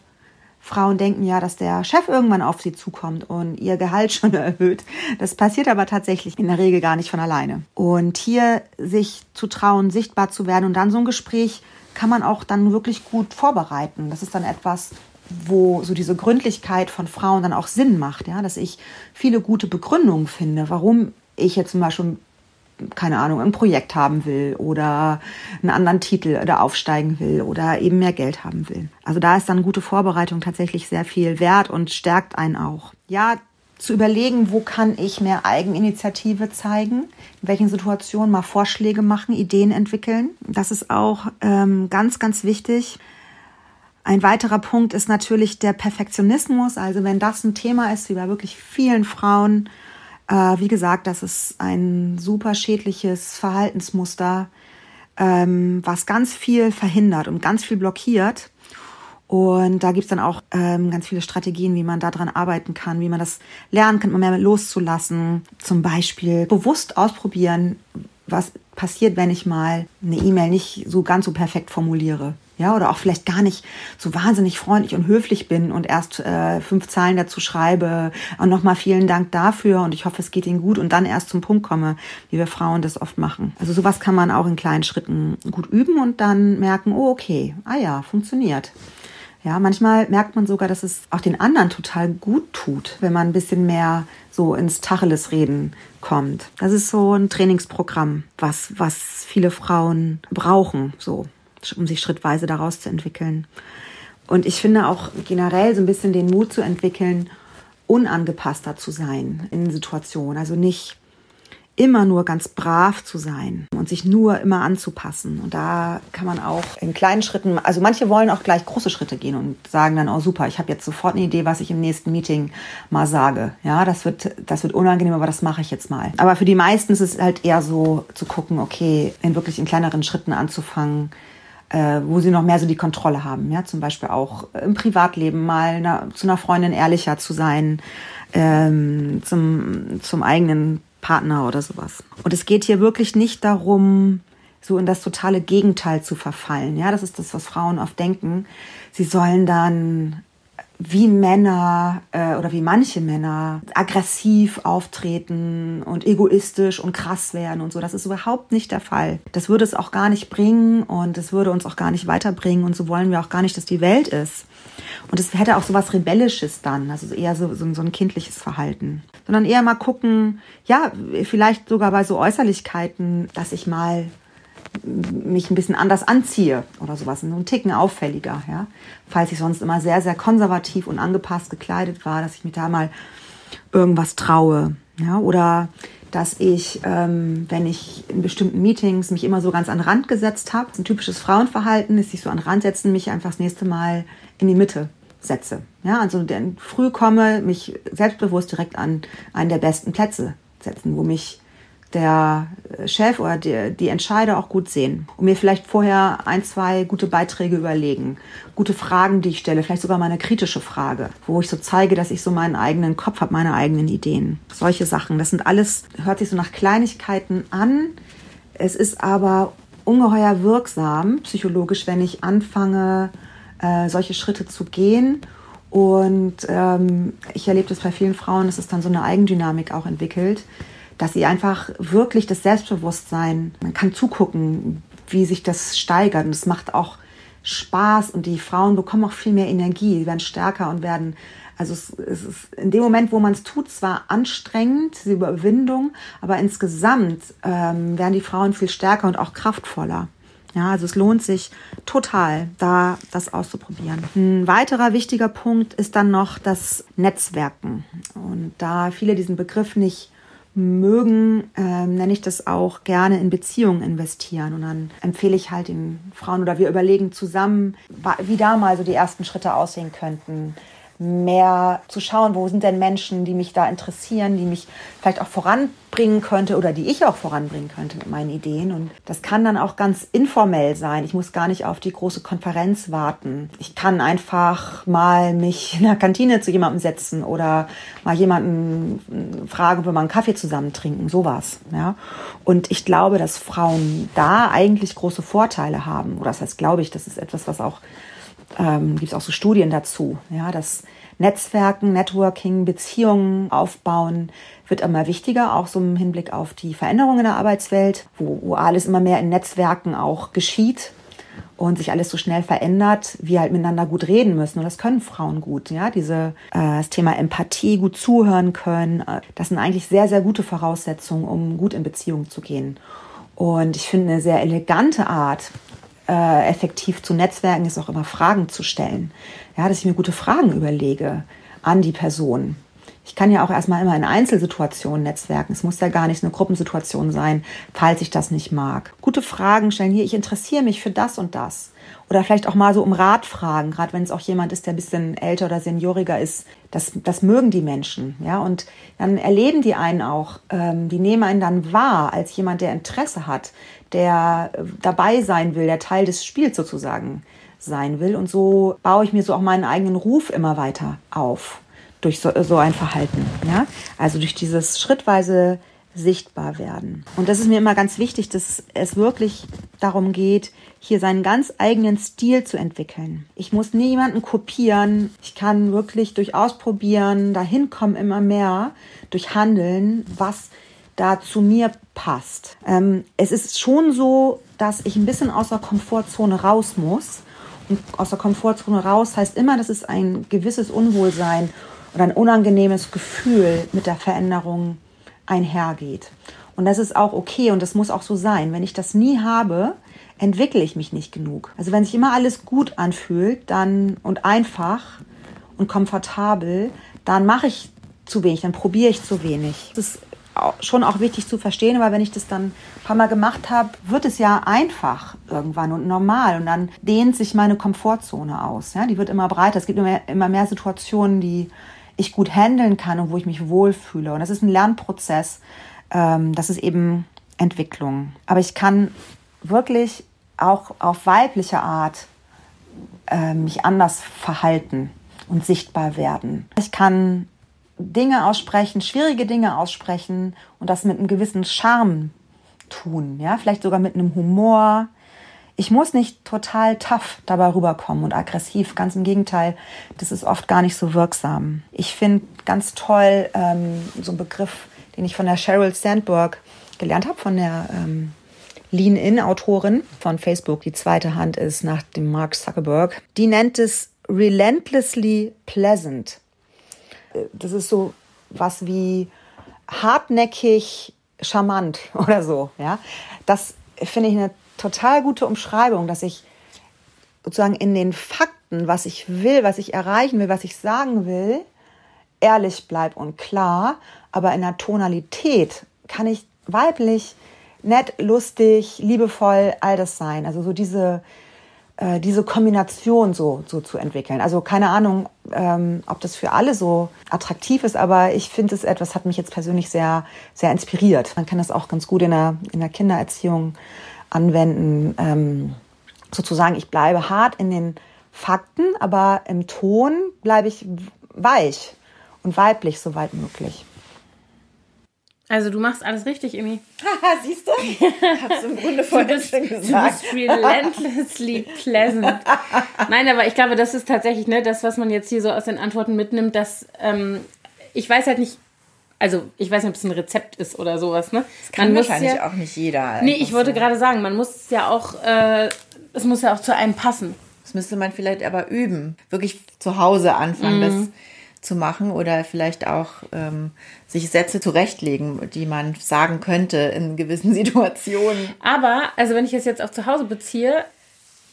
Frauen denken ja, dass der Chef irgendwann auf sie zukommt und ihr Gehalt [laughs] schon erhöht. Das passiert aber tatsächlich in der Regel gar nicht von alleine. Und hier sich zu trauen, sichtbar zu werden und dann so ein Gespräch kann man auch dann wirklich gut vorbereiten. Das ist dann etwas, wo so diese Gründlichkeit von Frauen dann auch Sinn macht, ja, dass ich viele gute Begründungen finde, warum ich jetzt zum Beispiel keine Ahnung, ein Projekt haben will oder einen anderen Titel oder aufsteigen will oder eben mehr Geld haben will. Also da ist dann gute Vorbereitung tatsächlich sehr viel wert und stärkt einen auch. Ja, zu überlegen, wo kann ich mehr Eigeninitiative zeigen, in welchen Situationen mal Vorschläge machen, Ideen entwickeln. Das ist auch ähm, ganz, ganz wichtig. Ein weiterer Punkt ist natürlich der Perfektionismus. Also wenn das ein Thema ist, wie bei wirklich vielen Frauen, äh, wie gesagt, das ist ein super schädliches Verhaltensmuster, ähm, was ganz viel verhindert und ganz viel blockiert. Und da gibt's dann auch ähm, ganz viele Strategien, wie man daran arbeiten kann, wie man das lernen kann, mehr loszulassen. Zum Beispiel bewusst ausprobieren, was passiert, wenn ich mal eine E-Mail nicht so ganz so perfekt formuliere. Ja, oder auch vielleicht gar nicht so wahnsinnig freundlich und höflich bin und erst äh, fünf Zeilen dazu schreibe und nochmal vielen Dank dafür und ich hoffe, es geht Ihnen gut und dann erst zum Punkt komme, wie wir Frauen das oft machen. Also sowas kann man auch in kleinen Schritten gut üben und dann merken, oh okay, ah ja, funktioniert. Ja, manchmal merkt man sogar, dass es auch den anderen total gut tut, wenn man ein bisschen mehr so ins Tacheles reden kommt. Das ist so ein Trainingsprogramm, was, was viele Frauen brauchen, so, um sich schrittweise daraus zu entwickeln. Und ich finde auch generell so ein bisschen den Mut zu entwickeln, unangepasster zu sein in Situationen. Also nicht immer nur ganz brav zu sein und sich nur immer anzupassen. Und da kann man auch in kleinen Schritten, also manche wollen auch gleich große Schritte gehen und sagen dann, oh super, ich habe jetzt sofort eine Idee, was ich im nächsten Meeting mal sage. Ja, das wird, das wird unangenehm, aber das mache ich jetzt mal. Aber für die meisten ist es halt eher so zu gucken, okay, in wirklich in kleineren Schritten anzufangen, äh, wo sie noch mehr so die Kontrolle haben. Ja, zum Beispiel auch im Privatleben mal einer, zu einer Freundin ehrlicher zu sein, ähm, zum, zum eigenen Partner oder sowas. Und es geht hier wirklich nicht darum, so in das totale Gegenteil zu verfallen. Ja, das ist das, was Frauen oft denken. Sie sollen dann wie Männer äh, oder wie manche Männer aggressiv auftreten und egoistisch und krass werden und so. Das ist überhaupt nicht der Fall. Das würde es auch gar nicht bringen und es würde uns auch gar nicht weiterbringen und so wollen wir auch gar nicht, dass die Welt ist. Und es hätte auch so was Rebellisches dann, also eher so, so, so ein kindliches Verhalten. Sondern eher mal gucken, ja, vielleicht sogar bei so Äußerlichkeiten, dass ich mal mich ein bisschen anders anziehe oder sowas, so ein Ticken auffälliger, ja. Falls ich sonst immer sehr, sehr konservativ und angepasst gekleidet war, dass ich mich da mal irgendwas traue, ja. Oder dass ich, ähm, wenn ich in bestimmten Meetings mich immer so ganz an den Rand gesetzt habe, ein typisches Frauenverhalten ist sich so an den Rand setzen, mich einfach das nächste Mal in die Mitte setze. Ja, also früh komme, mich selbstbewusst direkt an einen der besten Plätze setzen, wo mich der Chef oder die, die Entscheider auch gut sehen und mir vielleicht vorher ein, zwei gute Beiträge überlegen, gute Fragen, die ich stelle, vielleicht sogar mal eine kritische Frage, wo ich so zeige, dass ich so meinen eigenen Kopf habe, meine eigenen Ideen. Solche Sachen, das sind alles, hört sich so nach Kleinigkeiten an. Es ist aber ungeheuer wirksam psychologisch, wenn ich anfange, äh, solche Schritte zu gehen. Und ähm, ich erlebe das bei vielen Frauen, dass es dann so eine Eigendynamik auch entwickelt, dass sie einfach wirklich das Selbstbewusstsein, man kann zugucken, wie sich das steigert und es macht auch Spaß und die Frauen bekommen auch viel mehr Energie, sie werden stärker und werden, also es, es ist in dem Moment, wo man es tut, zwar anstrengend, diese Überwindung, aber insgesamt ähm, werden die Frauen viel stärker und auch kraftvoller. Ja, also es lohnt sich total, da das auszuprobieren. Ein weiterer wichtiger Punkt ist dann noch das Netzwerken. Und da viele diesen Begriff nicht mögen, ähm, nenne ich das auch gerne in Beziehungen investieren. Und dann empfehle ich halt den Frauen oder wir überlegen zusammen, wie da mal so die ersten Schritte aussehen könnten mehr zu schauen, wo sind denn Menschen, die mich da interessieren, die mich vielleicht auch voranbringen könnte oder die ich auch voranbringen könnte mit meinen Ideen. Und das kann dann auch ganz informell sein. Ich muss gar nicht auf die große Konferenz warten. Ich kann einfach mal mich in der Kantine zu jemandem setzen oder mal jemanden fragen, ob wir mal einen Kaffee zusammen trinken, sowas. Ja. Und ich glaube, dass Frauen da eigentlich große Vorteile haben. Oder das heißt, glaube ich, das ist etwas, was auch ähm, gibt es auch so Studien dazu, ja, dass Netzwerken, Networking, Beziehungen aufbauen wird immer wichtiger, auch so im Hinblick auf die Veränderungen in der Arbeitswelt, wo, wo alles immer mehr in Netzwerken auch geschieht und sich alles so schnell verändert, wir halt miteinander gut reden müssen. Und das können Frauen gut. Ja, diese äh, das Thema Empathie, gut zuhören können, äh, das sind eigentlich sehr, sehr gute Voraussetzungen, um gut in Beziehung zu gehen. Und ich finde eine sehr elegante Art, äh, effektiv zu netzwerken, ist auch immer Fragen zu stellen. Ja, dass ich mir gute Fragen überlege an die Person. Ich kann ja auch erstmal immer in Einzelsituationen netzwerken. Es muss ja gar nicht eine Gruppensituation sein, falls ich das nicht mag. Gute Fragen stellen hier, ich interessiere mich für das und das. Oder vielleicht auch mal so um Rat fragen, gerade wenn es auch jemand ist, der ein bisschen älter oder senioriger ist. Das, das mögen die Menschen. Ja? Und dann erleben die einen auch, ähm, die nehmen einen dann wahr als jemand, der Interesse hat, der äh, dabei sein will, der Teil des Spiels sozusagen sein will. Und so baue ich mir so auch meinen eigenen Ruf immer weiter auf durch so, so ein Verhalten. Ja? Also durch dieses schrittweise sichtbar werden. Und das ist mir immer ganz wichtig, dass es wirklich darum geht, hier seinen ganz eigenen Stil zu entwickeln. Ich muss niemanden kopieren. Ich kann wirklich durch Ausprobieren dahin kommen immer mehr, durch Handeln, was da zu mir passt. Ähm, es ist schon so, dass ich ein bisschen aus der Komfortzone raus muss. Und aus der Komfortzone raus heißt immer, dass es ein gewisses Unwohlsein oder ein unangenehmes Gefühl mit der Veränderung einhergeht. Und das ist auch okay und das muss auch so sein. Wenn ich das nie habe, entwickle ich mich nicht genug. Also wenn sich immer alles gut anfühlt, dann und einfach und komfortabel, dann mache ich zu wenig, dann probiere ich zu wenig. Das schon auch wichtig zu verstehen, aber wenn ich das dann ein paar Mal gemacht habe, wird es ja einfach irgendwann und normal und dann dehnt sich meine Komfortzone aus. Ja? Die wird immer breiter. Es gibt immer, immer mehr Situationen, die ich gut handeln kann und wo ich mich wohlfühle. Und das ist ein Lernprozess. Ähm, das ist eben Entwicklung. Aber ich kann wirklich auch auf weibliche Art äh, mich anders verhalten und sichtbar werden. Ich kann Dinge aussprechen, schwierige Dinge aussprechen und das mit einem gewissen Charme tun, ja, vielleicht sogar mit einem Humor, ich muss nicht total tough dabei rüberkommen und aggressiv. Ganz im Gegenteil, das ist oft gar nicht so wirksam. Ich finde ganz toll ähm, so einen Begriff, den ich von der Sheryl Sandberg gelernt habe, von der ähm, Lean-In-Autorin von Facebook. Die zweite Hand ist nach dem Mark Zuckerberg. Die nennt es relentlessly pleasant. Das ist so was wie hartnäckig charmant [laughs] oder so. Ja, das finde ich eine total gute Umschreibung, dass ich sozusagen in den Fakten, was ich will, was ich erreichen will, was ich sagen will, ehrlich bleibe und klar, aber in der Tonalität kann ich weiblich, nett, lustig, liebevoll, all das sein. Also so diese, äh, diese Kombination so, so zu entwickeln. Also keine Ahnung, ähm, ob das für alle so attraktiv ist, aber ich finde es etwas, hat mich jetzt persönlich sehr, sehr inspiriert. Man kann das auch ganz gut in der, in der Kindererziehung anwenden. Ähm, sozusagen, ich bleibe hart in den Fakten, aber im Ton bleibe ich weich und weiblich, soweit möglich. Also du machst alles richtig, Imi. Siehst du? [laughs] Hab's im Grunde vorhin schon gesagt. Du bist relentlessly pleasant. [laughs] Nein, aber ich glaube, das ist tatsächlich ne, das, was man jetzt hier so aus den Antworten mitnimmt, dass ähm, ich weiß halt nicht, also ich weiß nicht, ob es ein Rezept ist oder sowas, ne? Das kann man wahrscheinlich ja, auch nicht jeder. Nee, ich wollte so. gerade sagen, man muss es ja auch, äh, es muss ja auch zu einem passen. Das müsste man vielleicht aber üben. Wirklich zu Hause anfangen, mhm. das zu machen oder vielleicht auch ähm, sich Sätze zurechtlegen, die man sagen könnte in gewissen [laughs] Situationen. Aber, also wenn ich es jetzt auch zu Hause beziehe,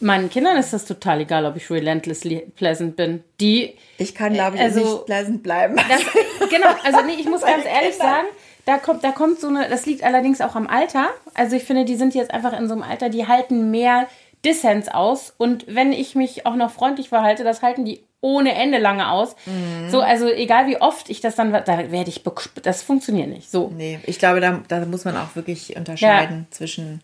Meinen Kindern ist das total egal, ob ich relentlessly pleasant bin. Die. Ich kann, glaube ich, also, nicht pleasant bleiben. Das, genau, also nee, ich [laughs] muss ganz ehrlich sagen, da kommt, da kommt so eine, das liegt allerdings auch am Alter. Also ich finde, die sind jetzt einfach in so einem Alter, die halten mehr Dissens aus. Und wenn ich mich auch noch freundlich verhalte, das halten die ohne Ende lange aus. Mhm. So, also egal wie oft ich das dann, da werde ich, das funktioniert nicht. So. Nee, ich glaube, da, da muss man auch wirklich unterscheiden ja. zwischen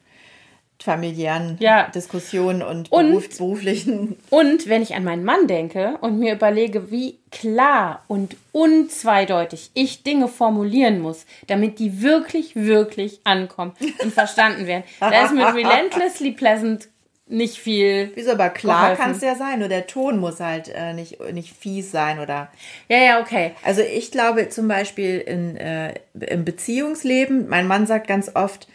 familiären ja. Diskussionen und, und beruflichen. Und wenn ich an meinen Mann denke und mir überlege, wie klar und unzweideutig ich Dinge formulieren muss, damit die wirklich, wirklich ankommen und verstanden werden, da ist mit [laughs] Relentlessly Pleasant nicht viel. Wieso, aber klar kann es ja sein, nur der Ton muss halt äh, nicht, nicht fies sein oder. Ja, ja, okay. Also ich glaube zum Beispiel in, äh, im Beziehungsleben, mein Mann sagt ganz oft,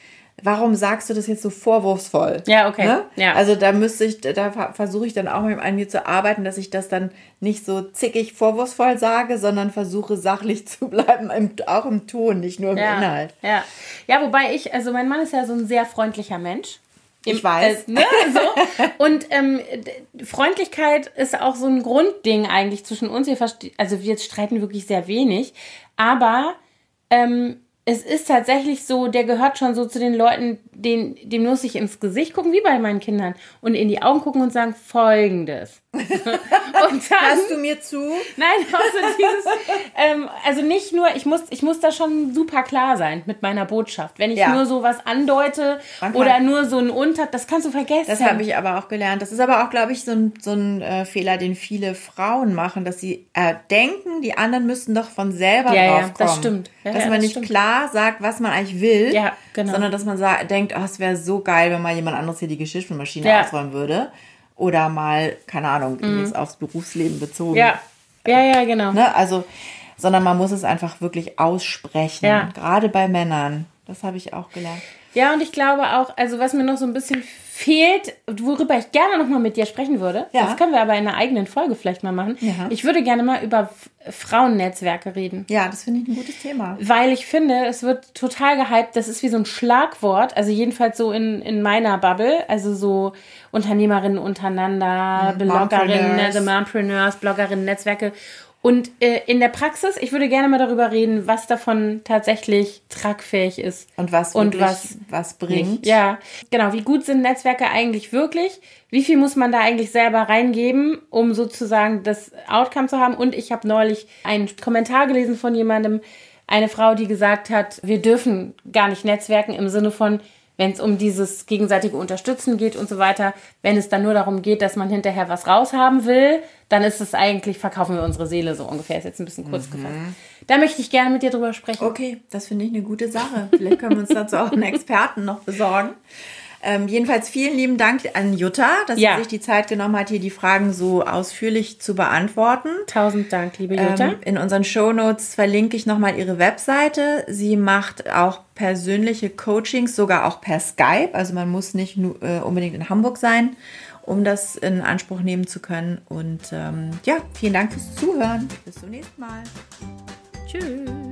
warum sagst du das jetzt so vorwurfsvoll? Ja, okay. Ne? Ja. Also da müsste ich, da ver- versuche ich dann auch mit an mir zu arbeiten, dass ich das dann nicht so zickig vorwurfsvoll sage, sondern versuche sachlich [laughs] zu bleiben, im, auch im Ton, nicht nur im Ja, Inhalt. ja. Ja, wobei ich, also mein Mann ist ja so ein sehr freundlicher Mensch. Ich weiß. Äh, ne, so. Und ähm, Freundlichkeit ist auch so ein Grundding eigentlich zwischen uns. Wir also wir streiten wirklich sehr wenig. Aber ähm, es ist tatsächlich so, der gehört schon so zu den Leuten, den, dem muss ich ins Gesicht gucken, wie bei meinen Kindern, und in die Augen gucken und sagen Folgendes. [laughs] und dann, Hörst du mir zu? Nein, also dieses, ähm, also nicht nur, ich muss, ich muss da schon super klar sein mit meiner Botschaft. Wenn ich Ja. nur so was andeute Man kann- oder nur so ein Unter, das kannst du vergessen. Das habe ich aber auch gelernt. Das ist aber auch, glaube ich, so ein, so ein äh, Fehler, den viele Frauen machen, dass sie äh, denken, die anderen müssten doch von selber Ja, ja, drauf kommen. das stimmt. Ja, dass ja, man nicht stimmt. klar sagt, was man eigentlich will, Ja, genau. sondern dass man denkt, oh, es wäre so geil, wenn mal jemand anderes hier die Geschirrspülmaschine Ja. ausräumen würde. Oder mal, keine Ahnung, jetzt aufs Berufsleben bezogen. Mhm. ja, ja, ja, genau. Ne? Also, sondern man muss es einfach wirklich aussprechen. Ja. Gerade bei Männern. Das habe ich auch gelernt. Ja, und ich glaube auch, also was mir noch so ein bisschen fehlt, worüber ich gerne noch mal mit dir sprechen würde, Ja. das können wir aber in einer eigenen Folge vielleicht mal machen. Ja. Ich würde gerne mal über Frauennetzwerke reden. Ja, das finde ich ein gutes Thema. Weil ich finde, es wird total gehypt. Das ist wie so ein Schlagwort. Also jedenfalls so in, in meiner Bubble. Also so Unternehmerinnen untereinander, Bloggerinnen, Mompreneurs. The Mompreneurs, Bloggerinnen, Netzwerke. Und äh, in der Praxis, ich würde gerne mal darüber reden, was davon tatsächlich tragfähig ist. Und was Und was was bringt. Nicht. Ja, genau. Wie gut sind Netzwerke eigentlich wirklich? Wie viel muss man da eigentlich selber reingeben, um sozusagen das Outcome zu haben? Und ich habe neulich einen Kommentar gelesen von jemandem, eine Frau, die gesagt hat, wir dürfen gar nicht netzwerken im Sinne von, wenn es um dieses gegenseitige Unterstützen geht und so weiter, wenn es dann nur darum geht, dass man hinterher was raushaben will, dann ist es eigentlich, verkaufen wir unsere Seele so ungefähr. Ist jetzt ein bisschen kurz gefasst. Da möchte ich gerne mit dir drüber sprechen. Okay, das finde ich eine gute Sache. Vielleicht können wir uns dazu auch einen [laughs] Experten noch besorgen. Ähm, jedenfalls vielen lieben Dank an Jutta, dass Ja. sie sich die Zeit genommen hat, hier die Fragen so ausführlich zu beantworten. Tausend Dank, liebe Jutta. Ähm, in unseren Shownotes verlinke ich nochmal ihre Webseite. Sie macht auch persönliche Coachings, sogar auch per Skype. Also man muss nicht nur, äh, unbedingt in Hamburg sein, um das in Anspruch nehmen zu können. Und ähm, ja, vielen Dank fürs Zuhören. Bis zum nächsten Mal. Tschüss.